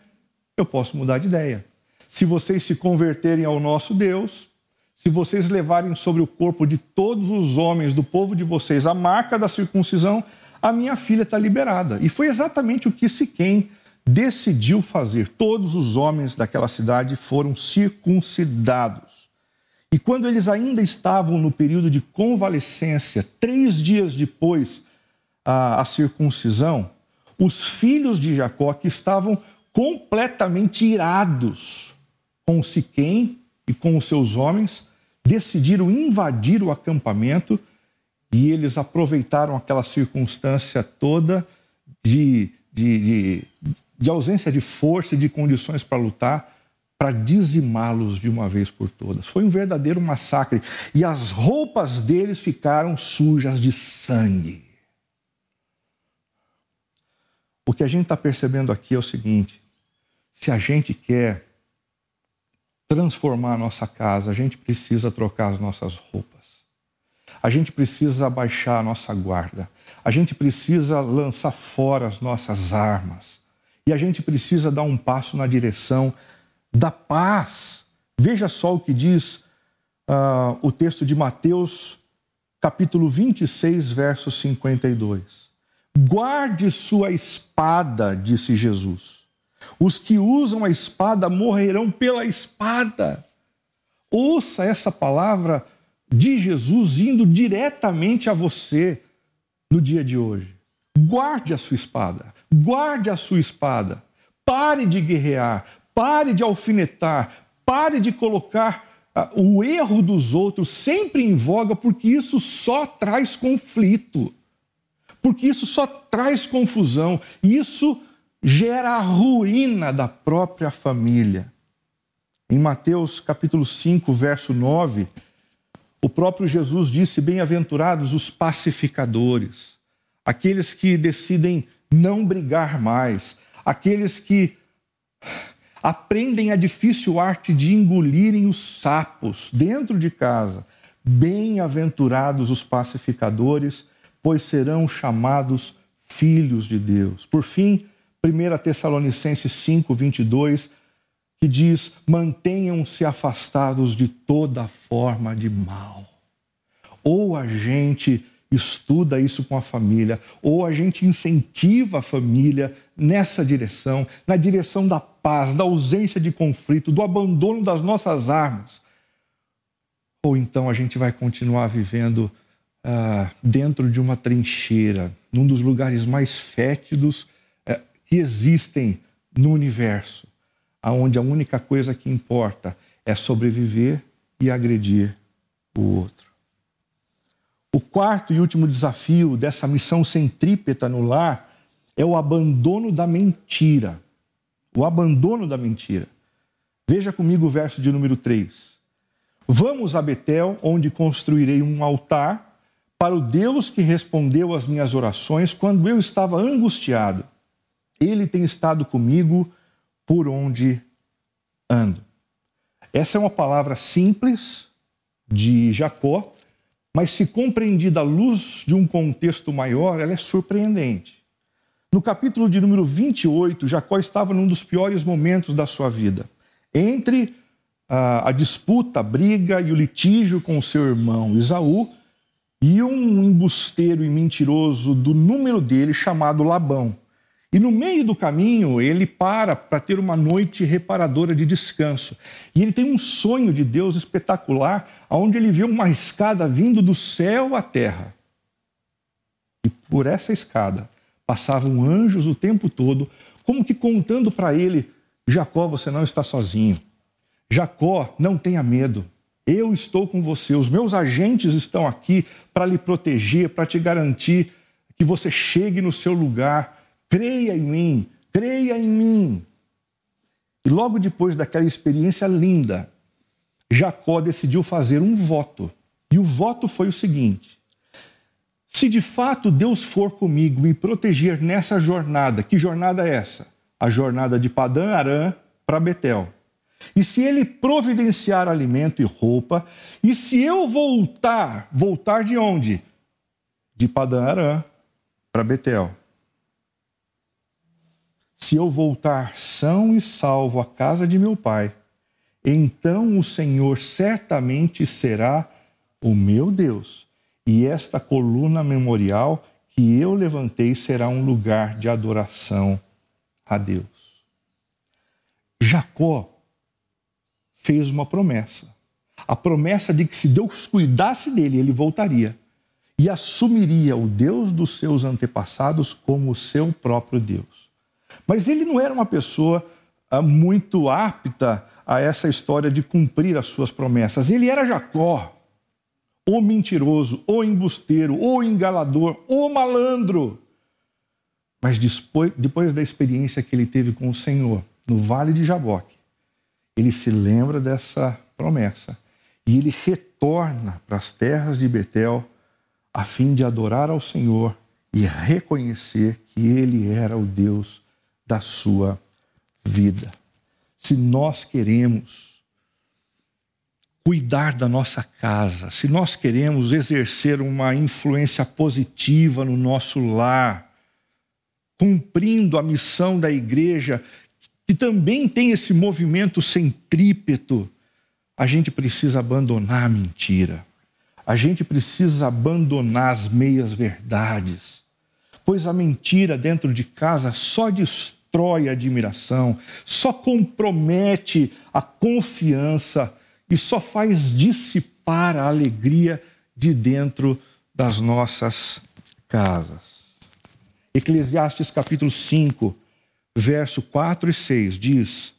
eu posso mudar de ideia. Se vocês se converterem ao nosso Deus, se vocês levarem sobre o corpo de todos os homens do povo de vocês a marca da circuncisão, a minha filha está liberada. E foi exatamente o que Siquém decidiu fazer. Todos os homens daquela cidade foram circuncidados. E quando eles ainda estavam no período de convalescência, três dias depois a, a circuncisão, os filhos de Jacó, que estavam completamente irados com Siquém e com os seus homens, decidiram invadir o acampamento e eles aproveitaram aquela circunstância toda de, de, de, de ausência de força e de condições para lutar para dizimá-los de uma vez por todas. Foi um verdadeiro massacre e as roupas deles ficaram sujas de sangue. O que a gente está percebendo aqui é o seguinte: se a gente quer transformar a nossa casa, a gente precisa trocar as nossas roupas. A gente precisa abaixar a nossa guarda. A gente precisa lançar fora as nossas armas. E a gente precisa dar um passo na direção da paz. Veja só o que diz uh, o texto de Mateus, capítulo 26, verso 52. Guarde sua espada, disse Jesus. Os que usam a espada morrerão pela espada. Ouça essa palavra de Jesus indo diretamente a você no dia de hoje. Guarde a sua espada, guarde a sua espada. Pare de guerrear, Pare de alfinetar, pare de colocar uh, o erro dos outros sempre em voga, porque isso só traz conflito, porque isso só traz confusão, isso gera a ruína da própria família. Em Mateus capítulo 5, verso 9, o próprio Jesus disse: Bem-aventurados os pacificadores, aqueles que decidem não brigar mais, aqueles que aprendem a difícil arte de engolirem os sapos dentro de casa. Bem-aventurados os pacificadores, pois serão chamados filhos de Deus. Por fim, 1 Tessalonicenses 5, 22, que diz: mantenham-se afastados de toda forma de mal. Ou a gente estuda isso com a família, ou a gente incentiva a família nessa direção, na direção da paz, da ausência de conflito, do abandono das nossas armas. Ou então a gente vai continuar vivendo uh, dentro de uma trincheira, num dos lugares mais fétidos que existem no universo, aonde a única coisa que importa é sobreviver e agredir o outro. O quarto e último desafio dessa missão centrípeta no lar é o abandono da mentira. O abandono da mentira. Veja comigo o verso de número 3. Vamos a Betel, onde construirei um altar para o Deus que respondeu às minhas orações quando eu estava angustiado. Ele tem estado comigo por onde ando. Essa é uma palavra simples de Jacó, mas se compreendida à luz de um contexto maior, ela é surpreendente. No capítulo de número 28, Jacó estava num dos piores momentos da sua vida. Entre a, a disputa, a briga e o litígio com seu irmão Isaú e um embusteiro e mentiroso do número dele chamado Labão. E no meio do caminho, ele para para ter uma noite reparadora de descanso. E ele tem um sonho de Deus espetacular, onde ele vê uma escada vindo do céu à terra. E por essa escada passavam anjos o tempo todo, como que contando para ele: Jacó, você não está sozinho. Jacó, não tenha medo. Eu estou com você. Os meus agentes estão aqui para lhe proteger, para te garantir que você chegue no seu lugar creia em mim, creia em mim. E logo depois daquela experiência linda, Jacó decidiu fazer um voto. E o voto foi o seguinte: se de fato Deus for comigo me proteger nessa jornada, que jornada é essa? a jornada de Padã Arã para Betel. E se ele providenciar alimento e roupa, e se eu voltar, voltar de onde? De Padã Arã para Betel. Se eu voltar são e salvo à casa de meu pai, então o Senhor certamente será o meu Deus, e esta coluna memorial que eu levantei será um lugar de adoração a Deus. Jacó fez uma promessa. A promessa de que se Deus cuidasse dele, ele voltaria e assumiria o Deus dos seus antepassados como o seu próprio Deus. Mas ele não era uma pessoa ah, muito apta a essa história de cumprir as suas promessas. Ele era Jacó, o mentiroso, o embusteiro, o engalador, o malandro. Mas depois, depois da experiência que ele teve com o Senhor no vale de Jaboque, ele se lembra dessa promessa e ele retorna para as terras de Betel a fim de adorar ao Senhor e reconhecer que ele era o Deus da sua vida. Se nós queremos cuidar da nossa casa, se nós queremos exercer uma influência positiva no nosso lar, cumprindo a missão da igreja, que também tem esse movimento centrípeto, a gente precisa abandonar a mentira. A gente precisa abandonar as meias verdades. Pois a mentira dentro de casa só destrói a admiração, só compromete a confiança e só faz dissipar a alegria de dentro das nossas casas. Eclesiastes capítulo 5, verso 4 e 6 diz: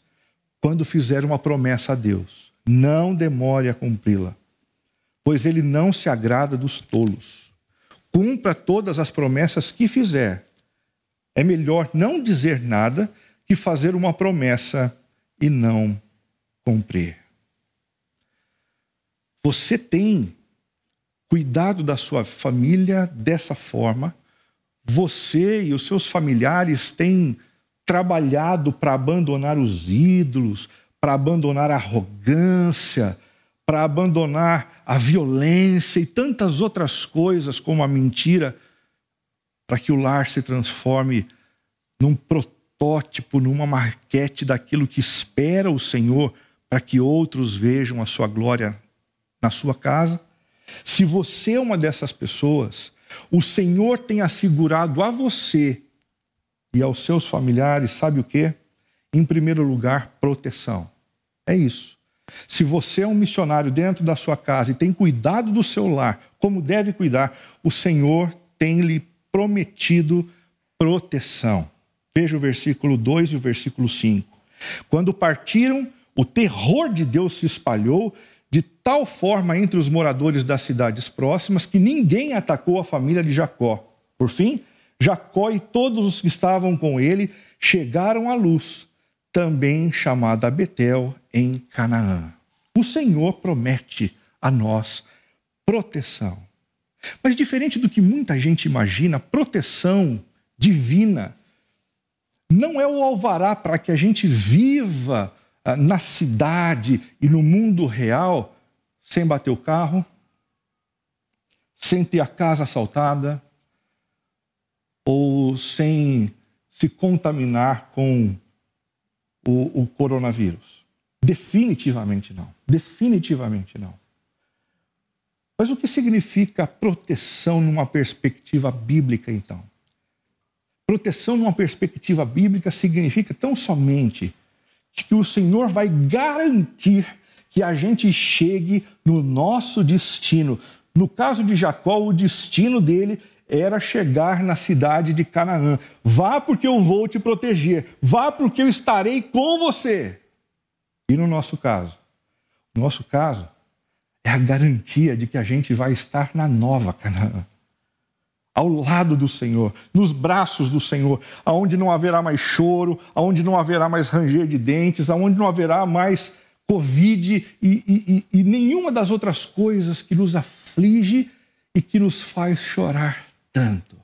Quando fizer uma promessa a Deus, não demore a cumpri-la, pois ele não se agrada dos tolos. Cumpra todas as promessas que fizer. É melhor não dizer nada que fazer uma promessa e não cumprir. Você tem cuidado da sua família dessa forma? Você e os seus familiares têm trabalhado para abandonar os ídolos, para abandonar a arrogância, para abandonar a violência e tantas outras coisas como a mentira, para que o lar se transforme num protótipo, numa marquete daquilo que espera o Senhor, para que outros vejam a sua glória na sua casa. Se você é uma dessas pessoas, o Senhor tem assegurado a você e aos seus familiares, sabe o que? Em primeiro lugar, proteção. É isso. Se você é um missionário dentro da sua casa e tem cuidado do seu lar, como deve cuidar, o Senhor tem lhe prometido proteção. Veja o versículo 2 e o versículo 5. Quando partiram, o terror de Deus se espalhou de tal forma entre os moradores das cidades próximas que ninguém atacou a família de Jacó. Por fim, Jacó e todos os que estavam com ele chegaram à luz, também chamada Betel, em Canaã. O Senhor promete a nós proteção. Mas diferente do que muita gente imagina, proteção divina não é o alvará para que a gente viva ah, na cidade e no mundo real sem bater o carro, sem ter a casa assaltada ou sem se contaminar com o, o coronavírus. Definitivamente não. Definitivamente não. Mas o que significa proteção numa perspectiva bíblica, então? Proteção numa perspectiva bíblica significa tão somente que o Senhor vai garantir que a gente chegue no nosso destino. No caso de Jacó, o destino dele era chegar na cidade de Canaã. Vá porque eu vou te proteger. Vá porque eu estarei com você. E no nosso caso? No nosso caso, é a garantia de que a gente vai estar na nova Canaã ao lado do Senhor, nos braços do Senhor, aonde não haverá mais choro, aonde não haverá mais ranger de dentes, aonde não haverá mais Covid e, e, e, nenhuma das outras coisas que nos aflige e que nos faz chorar tanto.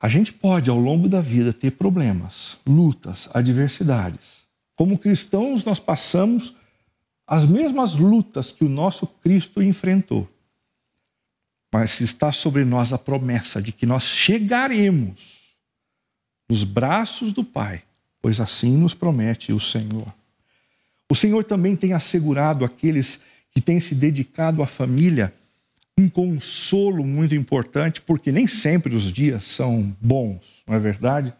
A gente pode, ao longo da vida, ter problemas, lutas, adversidades. Como cristãos, nós passamos as mesmas lutas que o nosso Cristo enfrentou. Mas está sobre nós a promessa de que nós chegaremos nos braços do Pai, pois assim nos promete o Senhor. O Senhor também tem assegurado aqueles que têm se dedicado à família um consolo muito importante, porque nem sempre os dias são bons, não é verdade?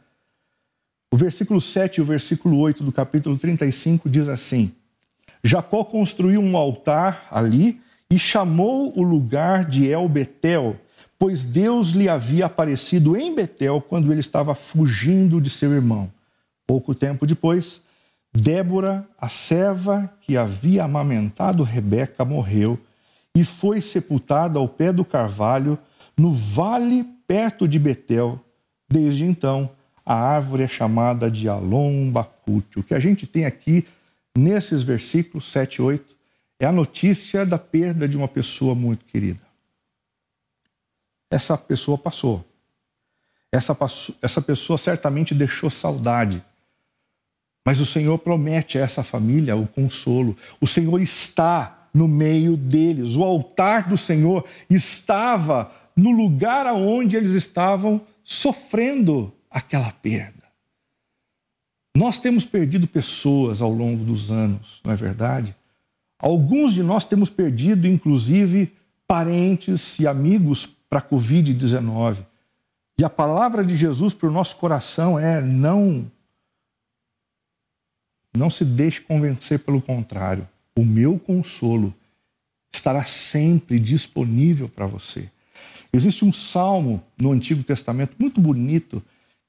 O versículo 7 e o versículo 8 do capítulo 35 diz assim: Jacó construiu um altar ali e chamou o lugar de El Betel, pois Deus lhe havia aparecido em Betel quando ele estava fugindo de seu irmão. Pouco tempo depois, Débora, a serva que havia amamentado Rebeca, morreu e foi sepultada ao pé do carvalho, no vale perto de Betel. Desde então, a árvore é chamada de Alon Bacute. O que a gente tem aqui nesses versículos 7 e 8 é a notícia da perda de uma pessoa muito querida. Essa pessoa passou. Essa, essa pessoa certamente deixou saudade. Mas o Senhor promete a essa família o consolo. O Senhor está no meio deles. O altar do Senhor estava no lugar aonde eles estavam sofrendo aquela perda. Nós temos perdido pessoas ao longo dos anos, não é verdade? Alguns de nós temos perdido, inclusive, parentes e amigos para a Covid-19. E a palavra de Jesus para o nosso coração é: não, não se deixe convencer pelo contrário o meu consolo estará sempre disponível para você. Existe um salmo no Antigo Testamento muito bonito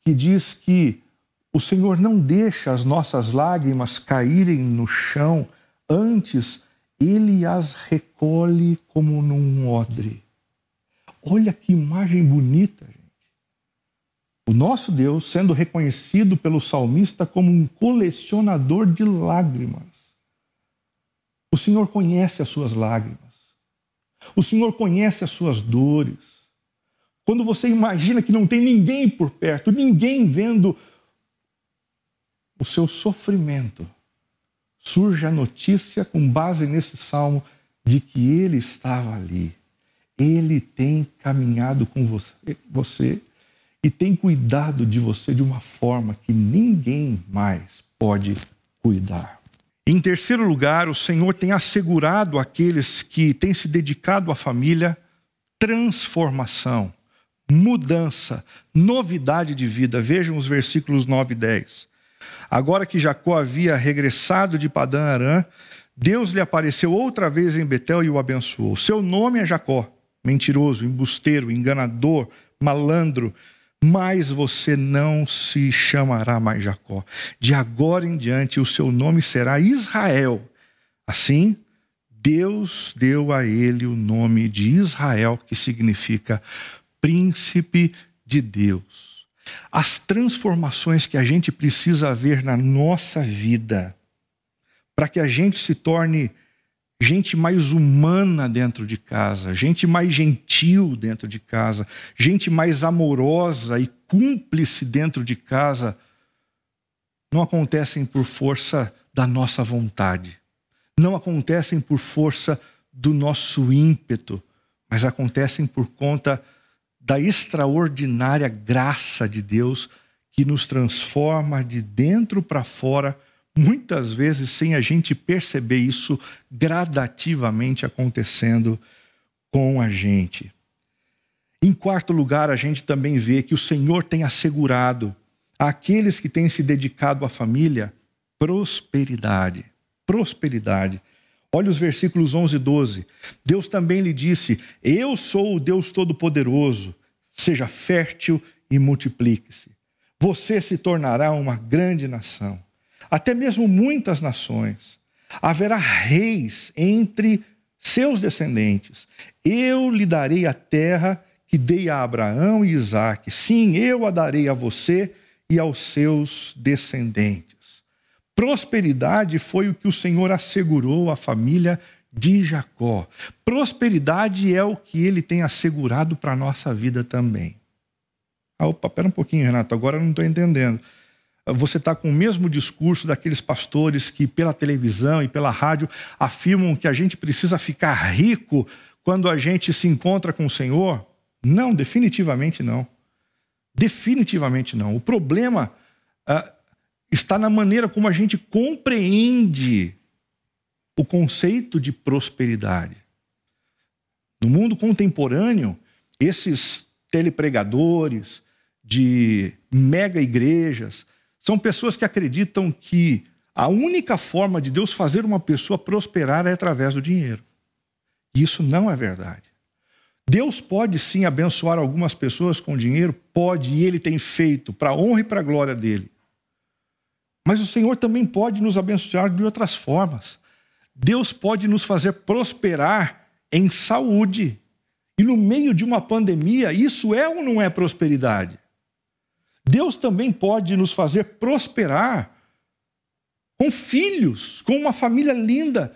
que diz que o Senhor não deixa as nossas lágrimas caírem no chão, antes ele as recolhe como num odre. Olha que imagem bonita, gente. O nosso Deus sendo reconhecido pelo salmista como um colecionador de lágrimas. O Senhor conhece as suas lágrimas. O Senhor conhece as suas dores. Quando você imagina que não tem ninguém por perto, ninguém vendo o seu sofrimento, surge a notícia, com base nesse salmo, de que Ele estava ali. Ele tem caminhado com você, você e tem cuidado de você de uma forma que ninguém mais pode cuidar. Em terceiro lugar, o Senhor tem assegurado àqueles que têm se dedicado à família transformação, mudança, novidade de vida. Vejam os versículos 9 e 10. Agora que Jacó havia regressado de Padã Arã, Deus lhe apareceu outra vez em Betel e o abençoou. Seu nome é Jacó, mentiroso, embusteiro, enganador, malandro mas você não se chamará mais Jacó. De agora em diante o seu nome será Israel. Assim, Deus deu a ele o nome de Israel, que significa príncipe de Deus. As transformações que a gente precisa ver na nossa vida, para que a gente se torne gente mais humana dentro de casa, gente mais gentil dentro de casa, gente mais amorosa e cúmplice dentro de casa, não acontecem por força da nossa vontade, não acontecem por força do nosso ímpeto, mas acontecem por conta da extraordinária graça de Deus que nos transforma de dentro para fora muitas vezes sem a gente perceber isso gradativamente acontecendo com a gente. Em quarto lugar, a gente também vê que o Senhor tem assegurado àqueles que têm se dedicado à família prosperidade. Prosperidade. Olha os versículos 11 e 12. Deus também lhe disse: Eu sou o Deus Todo-Poderoso, seja fértil e multiplique-se. Você se tornará uma grande nação até mesmo muitas nações. Haverá reis entre seus descendentes. Eu lhe darei a terra que dei a Abraão e Isaque. Sim, eu a darei a você e aos seus descendentes. Prosperidade foi o que o Senhor assegurou à família de Jacó. Prosperidade é o que ele tem assegurado para a nossa vida também. Ah, opa, pera um pouquinho, Renato, agora eu não estou entendendo. Você está com o mesmo discurso daqueles pastores que, pela televisão e pela rádio, afirmam que a gente precisa ficar rico quando a gente se encontra com o Senhor? Não, definitivamente não. Definitivamente não. O problema ah, está na maneira como a gente compreende o conceito de prosperidade. No mundo contemporâneo, esses telepregadores de mega igrejas são pessoas que acreditam que a única forma de Deus fazer uma pessoa prosperar é através do dinheiro. Isso não é verdade. Deus pode sim abençoar algumas pessoas com dinheiro, pode, e ele tem feito, para a honra e para a glória dele. Mas o Senhor também pode nos abençoar de outras formas. Deus pode nos fazer prosperar em saúde. E no meio de uma pandemia, isso é ou não é prosperidade? Deus também pode nos fazer prosperar com filhos, com uma família linda.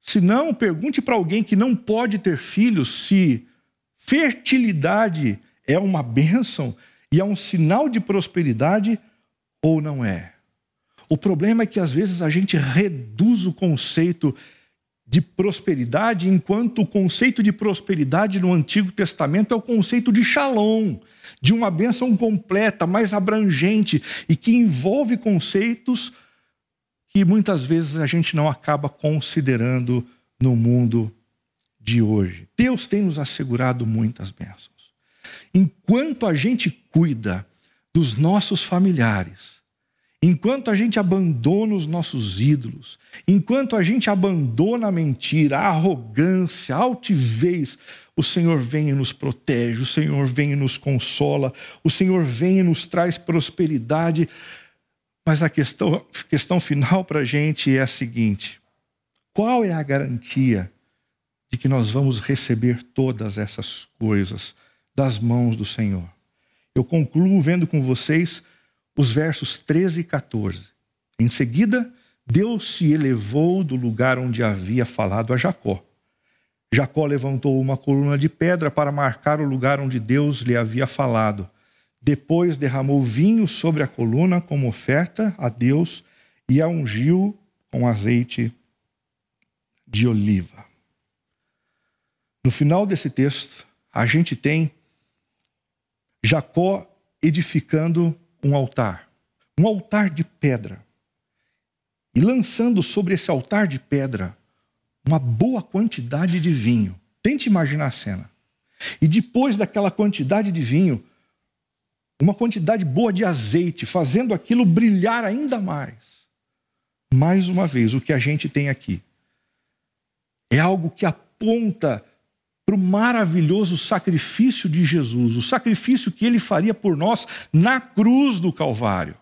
Se não, pergunte para alguém que não pode ter filhos se fertilidade é uma bênção e é um sinal de prosperidade ou não é. O problema é que às vezes a gente reduz o conceito de prosperidade, enquanto o conceito de prosperidade no Antigo Testamento é o conceito de shalom, de uma bênção completa, mais abrangente e que envolve conceitos que muitas vezes a gente não acaba considerando no mundo de hoje. Deus tem nos assegurado muitas bênçãos. Enquanto a gente cuida dos nossos familiares, Enquanto a gente abandona os nossos ídolos, enquanto a gente abandona a mentira, a arrogância, a altivez, o Senhor vem e nos protege, o Senhor vem e nos consola, o Senhor vem e nos traz prosperidade. Mas a questão, questão final para a gente é a seguinte: qual é a garantia de que nós vamos receber todas essas coisas das mãos do Senhor? Eu concluo vendo com vocês os versos 13 e 14. Em seguida, Deus se elevou do lugar onde havia falado a Jacó. Jacó levantou uma coluna de pedra para marcar o lugar onde Deus lhe havia falado. Depois derramou vinho sobre a coluna como oferta a Deus e a ungiu com azeite de oliva. No final desse texto, a gente tem Jacó edificando um altar, um altar de pedra, e lançando sobre esse altar de pedra uma boa quantidade de vinho. Tente imaginar a cena. E depois daquela quantidade de vinho, uma quantidade boa de azeite, fazendo aquilo brilhar ainda mais. Mais uma vez, o que a gente tem aqui é algo que aponta para o maravilhoso sacrifício de Jesus, o sacrifício que ele faria por nós na cruz do Calvário.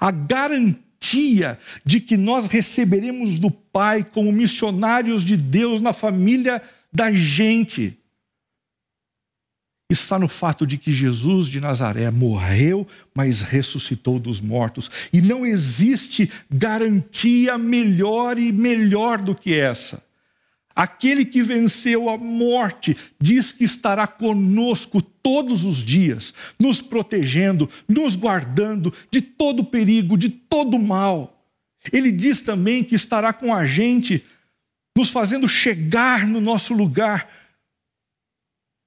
A garantia de que nós receberemos do Pai como missionários de Deus na família da gente está no fato de que Jesus de Nazaré morreu, mas ressuscitou dos mortos. E não existe garantia melhor e melhor do que essa. Aquele que venceu a morte diz que estará conosco todos os dias, nos protegendo, nos guardando de todo perigo, de todo mal. Ele diz também que estará com a gente, nos fazendo chegar no nosso lugar,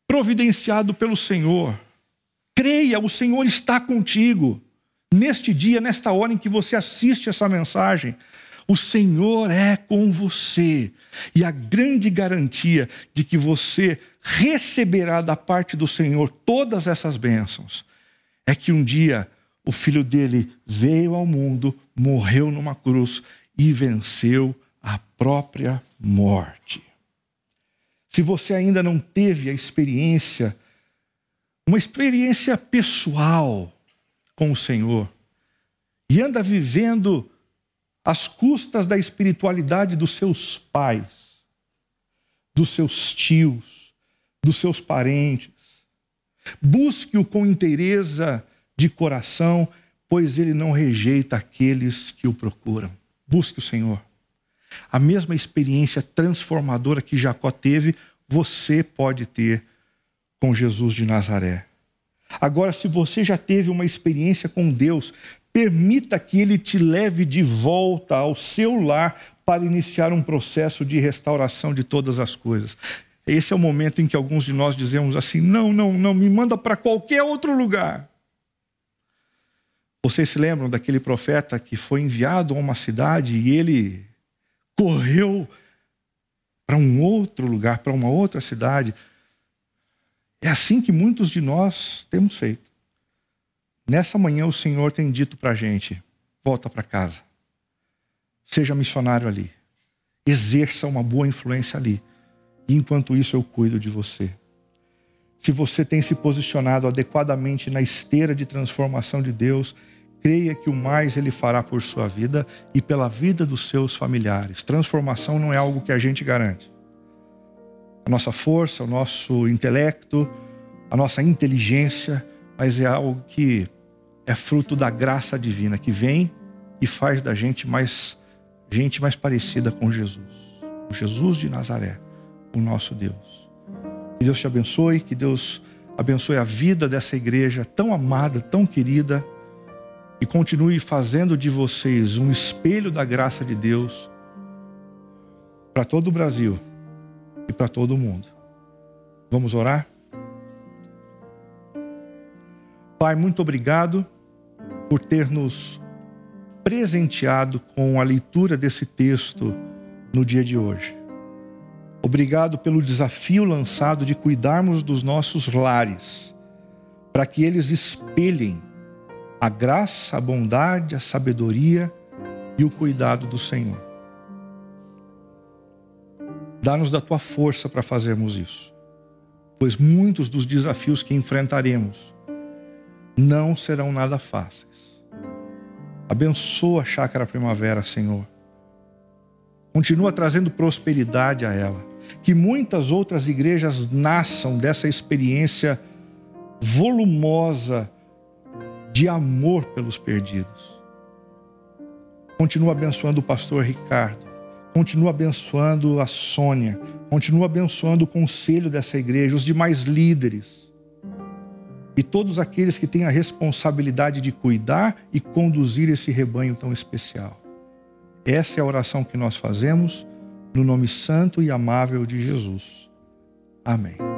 providenciado pelo Senhor. Creia, o Senhor está contigo. Neste dia, nesta hora em que você assiste essa mensagem, o Senhor é com você. E a grande garantia de que você receberá da parte do Senhor todas essas bênçãos é que um dia o filho dele veio ao mundo, morreu numa cruz e venceu a própria morte. Se você ainda não teve a experiência, uma experiência pessoal com o Senhor, e anda vivendo às custas da espiritualidade dos seus pais, dos seus tios, dos seus parentes. Busque-o com inteireza de coração, pois ele não rejeita aqueles que o procuram. Busque o Senhor. A mesma experiência transformadora que Jacó teve, você pode ter com Jesus de Nazaré. Agora, se você já teve uma experiência com Deus, permita que Ele te leve de volta ao seu lar para iniciar um processo de restauração de todas as coisas. Esse é o momento em que alguns de nós dizemos assim: não, não, não, me manda para qualquer outro lugar. Vocês se lembram daquele profeta que foi enviado a uma cidade e ele correu para um outro lugar, para uma outra cidade? É assim que muitos de nós temos feito. Nessa manhã o Senhor tem dito para a gente: volta para casa, seja missionário ali, exerça uma boa influência ali, e enquanto isso eu cuido de você. Se você tem se posicionado adequadamente na esteira de transformação de Deus, creia que o mais Ele fará por sua vida e pela vida dos seus familiares. Transformação não é algo que a gente garante a nossa força, o nosso intelecto, a nossa inteligência, mas é algo que é fruto da graça divina que vem e faz da gente mais gente mais parecida com Jesus, com Jesus de Nazaré, o nosso Deus. Que Deus te abençoe, que Deus abençoe a vida dessa igreja tão amada, tão querida e continue fazendo de vocês um espelho da graça de Deus para todo o Brasil e para todo mundo. Vamos orar? Pai, muito obrigado por ter nos presenteado com a leitura desse texto no dia de hoje. Obrigado pelo desafio lançado de cuidarmos dos nossos lares, para que eles espelhem a graça, a bondade, a sabedoria e o cuidado do Senhor. Dá-nos da tua força para fazermos isso, pois muitos dos desafios que enfrentaremos não serão nada fáceis. Abençoa a chácara primavera, Senhor. Continua trazendo prosperidade a ela. Que muitas outras igrejas nasçam dessa experiência volumosa de amor pelos perdidos. Continua abençoando o pastor Ricardo Continua abençoando a Sônia, continua abençoando o conselho dessa igreja, os demais líderes e todos aqueles que têm a responsabilidade de cuidar e conduzir esse rebanho tão especial. Essa é a oração que nós fazemos no nome santo e amável de Jesus. Amém.